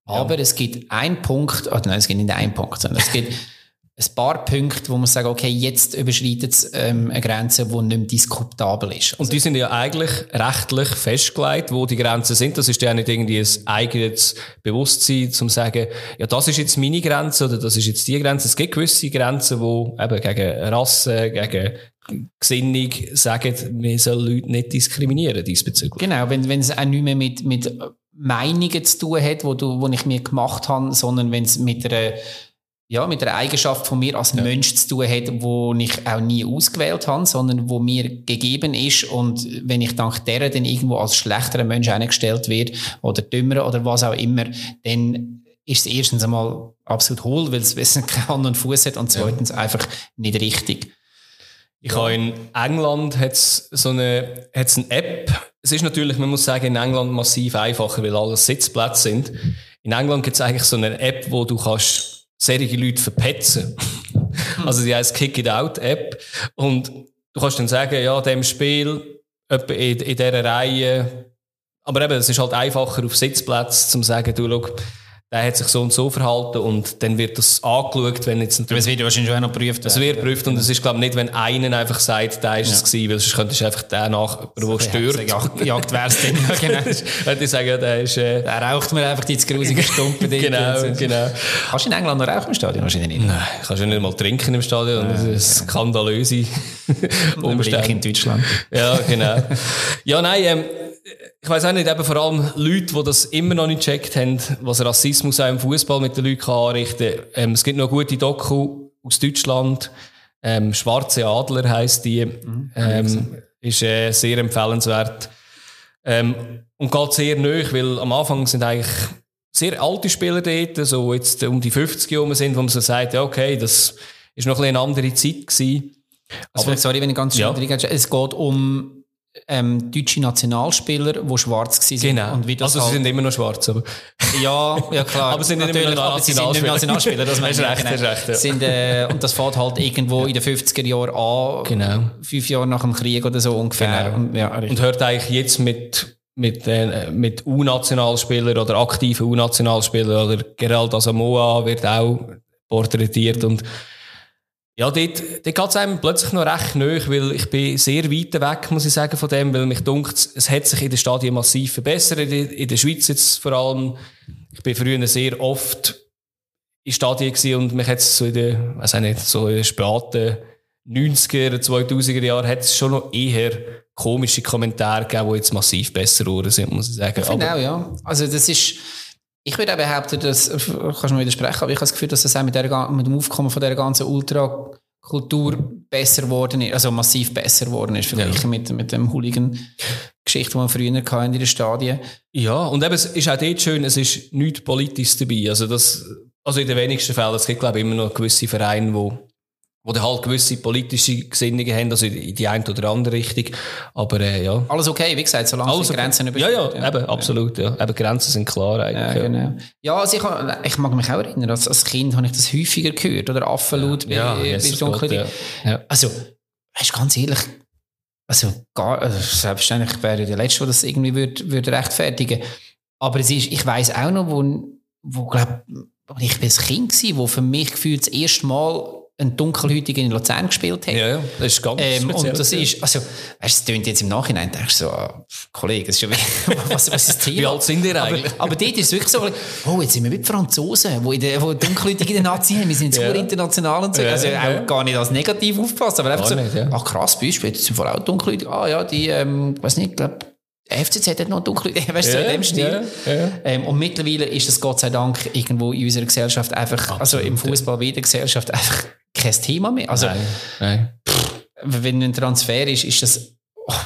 Aber es gibt einen Punkt, oh nein, es gibt nicht einen Punkt, sondern es gibt (laughs) ein paar Punkte, wo man sagt, okay, jetzt überschreitet es ähm, eine Grenze, die nicht mehr diskutabel ist. Also, Und die sind ja eigentlich rechtlich festgelegt, wo die Grenzen sind. Das ist ja nicht irgendwie ein eigenes Bewusstsein, zum sagen, ja, das ist jetzt meine Grenze oder das ist jetzt die Grenze. Es gibt gewisse Grenzen, wo eben gegen Rasse, gegen Gesinnung sagen, wir sollen Leute nicht diskriminieren diesbezüglich. Genau, wenn, wenn es auch nicht mehr mit, mit Meinungen zu tun hat, wo, du, wo ich mir gemacht habe, sondern wenn es mit einer, ja, mit einer Eigenschaft von mir als Mensch zu tun hat, wo ich auch nie ausgewählt habe, sondern wo mir gegeben ist. Und wenn ich dank derer dann irgendwo als schlechterer Mensch eingestellt wird oder dümmer oder was auch immer, dann ist es erstens einmal absolut hohl, weil es es keinen Hand und Fuß hat und zweitens einfach nicht richtig. Ich habe in England hat's so eine, hat's eine App. Es ist natürlich, man muss sagen, in England massiv einfacher, weil alles Sitzplätze sind. In England gibt es eigentlich so eine App, wo du kannst solche Leute verpetzen. Also die heißt Kick It Out App. Und du kannst dann sagen, ja, dem Spiel, in, in dieser Reihe. Aber eben, es ist halt einfacher auf Sitzplätzen, zum sagen, du, schau, der hat sich so und so verhalten und dann wird das angeschaut, wenn jetzt natürlich Aber es wird ja wahrscheinlich auch noch geprüft. es wird geprüft und es ist, glaube ich, nicht, wenn einer einfach sagt, der ist es gewesen, weil sonst könntest du einfach den nach, der stört. Jagd, Jagd wär's dann. Ja, genau. (laughs) Wenn die sagen, ja, der ist, äh, Da raucht man einfach die grusige (laughs) Stumpen. genau, genau. Kannst du in England noch rauchen im Stadion? Wahrscheinlich nicht. Nein, kannst du nicht mal trinken im Stadion, das ist skandalöse Aber ich in Umstände. Deutschland. Ja, genau. Ja, nein, ähm, ich weiß auch nicht, eben vor allem Leute, die das immer noch nicht gecheckt haben, was Rassismus auch im Fußball mit den Leuten anrichten kann. Ähm, es gibt noch gute Doku aus Deutschland. Ähm, Schwarze Adler heisst die. ähm, ist äh, sehr empfehlenswert. Ähm, und geht sehr nöch, weil am Anfang sind eigentlich sehr alte Spieler dort, so jetzt um die 50 Jahre sind, wo man so sagt, ja, okay, das ist noch ein eine andere Zeit gewesen. Also, sorry, wenn ich ganz schnell ja. Es geht um ähm, deutsche Nationalspieler, die schwarz waren. Genau. Und wie das also sie halt, sind immer noch schwarz, aber... ja, ja klar. (laughs) Aber sind Natürlich, sie sind nicht mehr Nationalspieler. Das (laughs) meine Hast ich, recht, genau. hast recht, ja. sind, äh, und das fährt halt irgendwo in den 50er Jahren an. Genau. Fünf Jahre nach dem Krieg oder so ungefähr. Genau. Und, ja. Und hört eigentlich jetzt mit, mit, äh, mit U-Nationalspielern oder aktiven U-Nationalspielern oder Gerald Asamoah wird auch porträtiert und ja, dort, dort geht es einem plötzlich noch recht nahe, weil ich bin sehr weit weg, muss ich sagen, von dem, weil mich dunkt, es hat sich in den Stadien massiv verbessert, in der- Schweiz jetzt vor allem. Ich bin früher sehr oft in Stadien gewesen und mich hat es so in den, weiß nicht, so in den späten 90er, 2000er Jahren hat es schon noch eher komische Kommentare gegeben, die jetzt massiv besser geworden sind, muss ich sagen. Ich finde Aber- auch, ja. Also das ist, ich würde auch behaupten, dass, kannst du mir widersprechen, aber ich habe das Gefühl, dass das auch mit, der, mit dem Aufkommen von der ganzen Ultrakultur besser geworden ist, also massiv besser geworden ist, verglichen mit, mit dem Hooligan. Geschichte, die wir früher in den Stadien. Ja, und eben, es ist auch dort schön, es ist nichts Politisches dabei. Also, das, also in den wenigsten Fällen, es gibt, glaube ich, immer noch gewisse Vereine, wo, wo dann halt gewisse politische Gesinnungen haben, also in die eine oder andere Richtung. Aber, äh, ja. Alles okay, wie gesagt, solange Alles die okay. Grenzen Ja, ja, eben, absolut, ja. Eben, Grenzen sind klar Ja, eigentlich. Ja, genau. Ja, also ich, ich mag mich auch erinnern, als, als Kind habe ich das häufiger gehört, oder Affenlaut Ja, bei, bei Jesus Dunkeln. Gott, ja. Ja. Also, weißt ganz ehrlich, also, gar, also selbstverständlich wäre ich der Letzte, der das irgendwie würde, würde rechtfertigen. Aber es ist, ich weiß auch noch, wo, wo glaub, ich bin ein Kind war, wo für mich gefühlt das erste Mal ein Dunkelhäutiger in Luzern gespielt hat. ja, ja, das ist ganz Ähm, speziell. und das ist, also, weißt du, es tönt jetzt im Nachhinein, denkst du so, ah, Kollege, das ist schon wie, (laughs) was, was ist das Thema? Wie alt sind ihr aber, eigentlich? aber dort ist es wirklich so, oh, jetzt sind wir mit Franzosen, die, in der, die Dunkelhäutig in der Nazi haben, wir sind jetzt Ja. international und so. Ja, also ja. auch gar nicht als negativ aufgepasst, aber einfach Gar so, nicht, ja. ach krass, bist du jetzt sind voll auch ah ja, die, ähm, weiß nicht, ich glaube, FCZ hat noch Dunkelhäutig, (laughs) weißt du, so in dem Stil. Ja, ja. Ähm, und mittlerweile ist es Gott sei Dank irgendwo in unserer Gesellschaft einfach, also im Fußball wie in der Gesellschaft einfach kein Thema mehr. Also, Nein, nein. wenn ein Transfer ist, ist das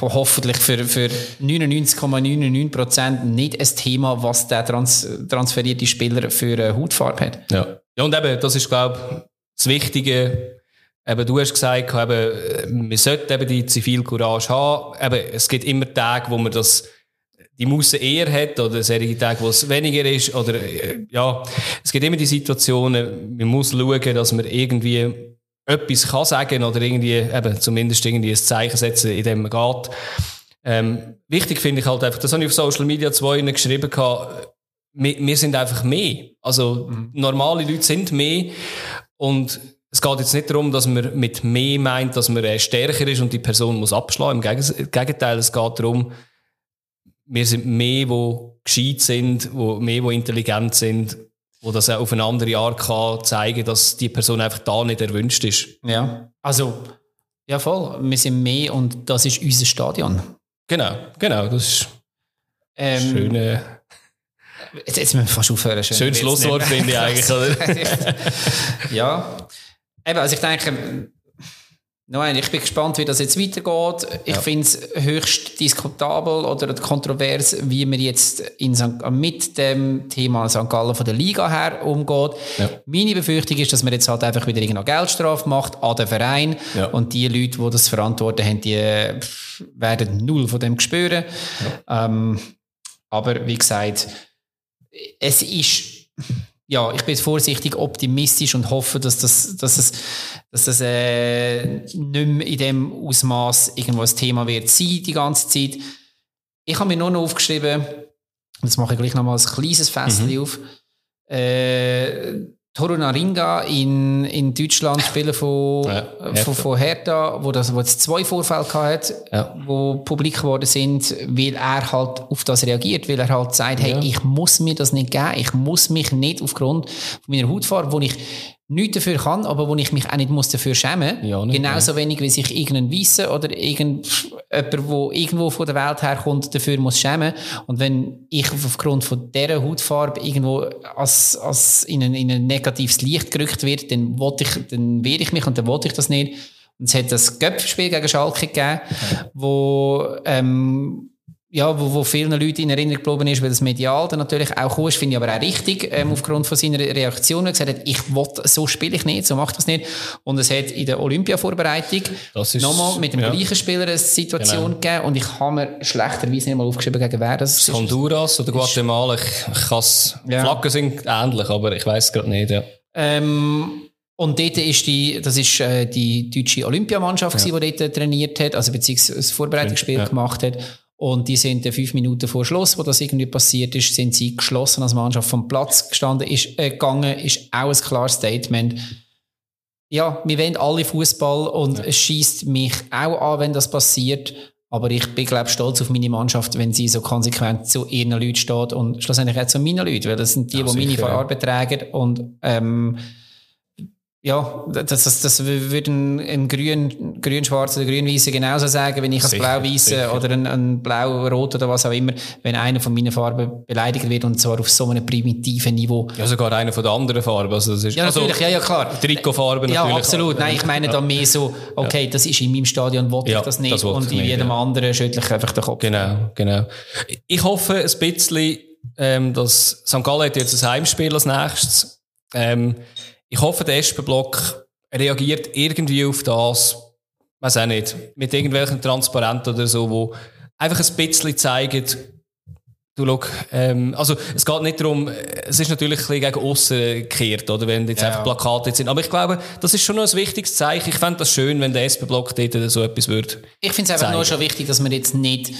hoffentlich für, für 99,99% nicht ein Thema, was der trans transferierte Spieler für eine Hautfarbe hat. Ja. ja, und eben, das ist, glaube ich, das Wichtige. Eben, du hast gesagt, eben, wir sollten eben die Zivilcourage haben. Eben, es gibt immer Tage, wo man das, die Musse eher hat, oder solche Tage, wo es weniger ist, oder, äh, ja, es gibt immer die Situationen, man muss schauen, dass man irgendwie etwas kann sagen, oder irgendwie, eben, zumindest irgendwie ein Zeichen setzen, in dem man geht. Ähm, wichtig finde ich halt einfach, das habe ich auf Social Media zu ihnen geschrieben, gehabt, wir, wir sind einfach mehr. Also, normale Leute sind mehr. Und es geht jetzt nicht darum, dass man mit mehr meint, dass man äh, stärker ist und die Person muss abschlagen. Im Gegenteil, es geht darum, wir sind mehr, die gescheit sind, wo mehr, die intelligent sind, wo das auch auf eine andere Art kann zeigen, dass die Person einfach da nicht erwünscht ist. Ja. Also, ja voll, wir sind mehr und das ist unser Stadion. Genau, genau, das ist Ähm, schön. Äh, Jetzt, jetzt müssen wir fast aufhören. Schön schönes Schlusswort, finde ich eigentlich, oder? (laughs) ja. Eben, also ich denke, Nein, ich bin gespannt, wie das jetzt weitergeht. Ich finde es höchst diskutabel oder kontrovers, wie man jetzt in St. mit dem Thema St. Gallen von der Liga her umgeht. Ja. Meine Befürchtung ist, dass man jetzt halt einfach wieder irgendeine Geldstrafe macht an den Verein Ja. und die Leute, die das verantworten haben, die werden null von dem spüren. Ähm, aber wie gesagt, es ist ja, ich bin vorsichtig optimistisch und hoffe, dass das, dass es, dass das äh, nicht mehr in dem Ausmaß irgendwo ein Thema wird sein die ganze Zeit. Ich habe mir nur noch aufgeschrieben, jetzt mache ich gleich noch mal ein kleines Fässchen auf. Äh, Toro Naringa in, in Deutschland (laughs) Spieler von, Ja, äh, Hertha. von, von Hertha, wo, das, wo jetzt zwei Vorfälle hat, Ja. wo publik geworden sind, weil er halt auf das reagiert, weil er halt sagt, hey, Ja. ich muss mir das nicht geben, ich muss mich nicht aufgrund meiner Hautfarbe, wo ich nichts dafür kann, aber wo ich mich auch nicht muss dafür schämen Ja, nicht, Genauso wenig, wie sich irgendein Weisse oder irgend, jemand, der irgendwo von der Welt herkommt, dafür muss schämen. Und wenn ich aufgrund von dieser Hautfarbe irgendwo als, als in, ein, in ein negatives Licht gerückt wird, dann, ich, dann wehre ich mich und dann wollte ich das nicht. Und es hat das Göpfspiel gegen Schalke gegeben, wo, ähm, ja, wo, wo vielen Leuten in Erinnerung geblieben ist, weil das medial dann natürlich auch cool ist, finde ich aber auch richtig, ähm, aufgrund von seiner Reaktion, er gesagt hat, ich will, so spiele ich nicht, so macht das nicht. Und es hat in der Olympia-Vorbereitung nochmal mit dem ja. gleichen Spieler eine Situation gegeben und ich habe mir schlechterweise nicht mal aufgeschrieben, gegen wer das ist. Honduras oder Guatemala, ich, ich kann's, Ja. Flaggen sind ähnlich, aber ich weiß gerade nicht, ja. Ähm, und dort ist die, das ist äh, die deutsche Olympiamannschaft, gewesen, die dort trainiert hat, also beziehungsweise ein Vorbereitungsspiel Ja. gemacht hat. Und die sind fünf Minuten vor Schluss, wo das irgendwie passiert ist, sind sie geschlossen als Mannschaft vom Platz gestanden, ist äh, gegangen, ist auch ein klares Statement. Ja, wir wollen alle Fußball und es schießt mich auch an, wenn das passiert. Aber ich bin, glaube stolz auf meine Mannschaft, wenn sie so konsequent zu ihren Leuten steht und schlussendlich auch zu meinen Leuten, weil das sind die, Ja, die meine ja. Farbe tragen und ähm, Ja, das, das, das würde ein, ein grün, grün-schwarz oder grün-weiße genauso sagen, wenn ich als blau-weiße oder ein, ein blau-rot oder was auch immer, wenn einer von meinen Farben beleidigt wird und zwar auf so einem primitiven Niveau. Ja, sogar einer von der anderen Farben. Also das ist, ja, natürlich, also, ja, ja, klar. Trikotfarbe natürlich. Ja, absolut. Nein, ich meine da mehr so, okay, das ist in meinem Stadion, wollte ja, ich das nicht das und in nicht, jedem ja. anderen schüttle ich einfach den Kopf. Genau, genau. Ich hoffe ein bisschen, ähm, dass St. Gallen hat jetzt ein Heimspiel als nächstes. Ähm, ich hoffe, der Espenblock reagiert irgendwie auf das, weiß auch nicht, mit irgendwelchen Transparenten oder so, wo einfach ein bisschen zeigen, du schau, ähm, also es geht nicht darum, es ist natürlich ein bisschen gegen aussen gekehrt, oder, wenn jetzt ja. einfach Plakate sind, aber ich glaube, das ist schon noch ein wichtiges Zeichen. Ich fände das schön, wenn der SP-Block dort so etwas würde Ich finde es einfach nur schon wichtig, dass man jetzt nicht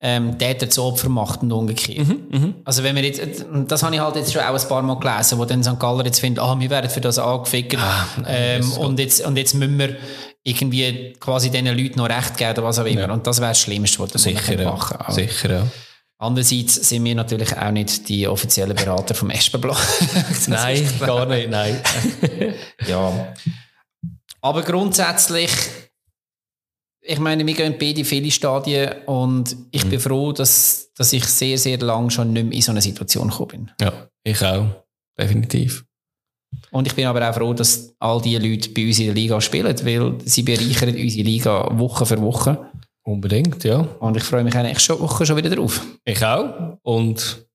ähm, Täter zu Opfer macht und umgekehrt. Mhm, mh. Also wenn wir jetzt, das habe ich halt jetzt schon auch ein paar Mal gelesen, wo dann St. Galler jetzt findet, ah, wir werden für das angefickt ah, ähm, und, jetzt, und jetzt müssen wir irgendwie quasi diesen Leuten noch Recht geben oder was auch immer. Ja. Und das wäre das Schlimmste, was wir Sicher, ja. machen können. Sicher, ja. Andererseits sind wir natürlich auch nicht die offiziellen Berater vom Espenblock. (laughs) nein, gar nicht, nein. ja. Aber grundsätzlich ich meine, wir gehen beide viele Stadien und ich mhm. bin froh, dass, dass ich sehr, sehr lange schon nicht mehr in so eine Situation gekommen bin. Ja, ich auch. Definitiv. Und ich bin aber auch froh, dass all diese Leute bei uns in der Liga spielen, weil sie bereichern unsere Liga Woche für Woche. Unbedingt, ja. Und ich freue mich eigentlich schon Woche schon wieder drauf. Ich auch. Und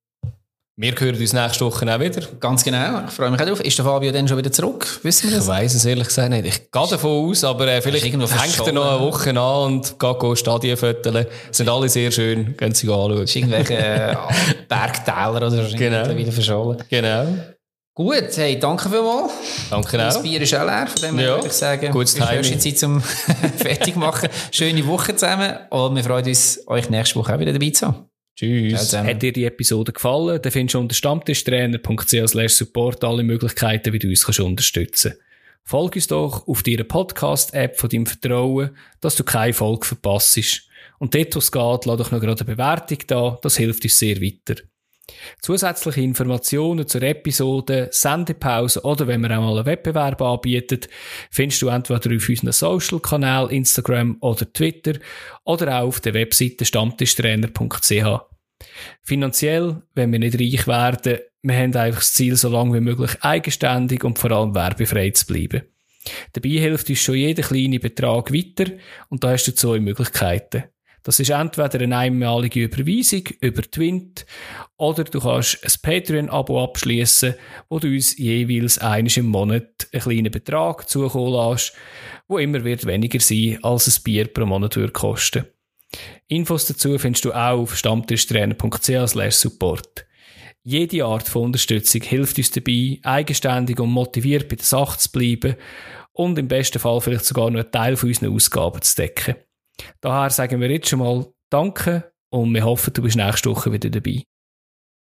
wir hören uns nächste Woche auch wieder. Ganz genau. Ich freue mich auch drauf. Ist der Fabio dann schon wieder zurück? Wissen wir das? Ich weiss es ehrlich gesagt nicht. Ich gehe davon aus, aber äh, vielleicht hängt er noch eine Woche an und geht Stadien föteln. Sind alle sehr schön. Gehen Sie anschauen. Ist irgendwelche äh, (laughs) Bergtäler oder so genau. wieder verschollen. Genau. Gut, hey, danke vielmals. Danke auch. Das Bier ist auch leer, von dem ja. würde ich sagen. Gutes Timing. Ist Zeit zum (laughs) fertig machen. Schöne Woche zusammen und wir freuen uns, euch nächste Woche auch wieder dabei zu haben. Tschüss. Hat dir die Episode gefallen? Dann findest du unter stammtischtrainer.ch support alle Möglichkeiten, wie du uns kannst unterstützen kannst. Folge uns doch auf deiner Podcast-App von deinem Vertrauen, dass du keine Folge verpasst. Und dort, wo es geht, lass doch noch gerade eine Bewertung da. Das hilft uns sehr weiter. Zusätzliche Informationen zur Episode, Sendepause oder wenn wir auch mal einen Wettbewerb anbieten, findest du entweder auf unseren Social-Kanälen, Instagram oder Twitter oder auch auf der Webseite stammtischtrainer.ch. Finanziell, wenn wir nicht reich werden, wir haben einfach das Ziel, so lange wie möglich eigenständig und vor allem werbefrei zu bleiben. Dabei hilft uns schon jeder kleine Betrag weiter und da hast du zwei Möglichkeiten. Das ist entweder eine einmalige Überweisung über Twint oder du kannst ein Patreon-Abo abschließen, wo du uns jeweils eines im Monat einen kleinen Betrag zukommen lässt, wo immer wird weniger sein, als ein Bier pro Monat würde kosten. Infos dazu findest du auch auf stammtischtrainer.ch support. Jede Art von Unterstützung hilft uns dabei, eigenständig und motiviert bei der Sache zu bleiben und im besten Fall vielleicht sogar noch einen Teil von unseren Ausgaben zu decken. Daher sagen wir jetzt schon mal Danke und wir hoffen, du bist nächste Woche wieder dabei.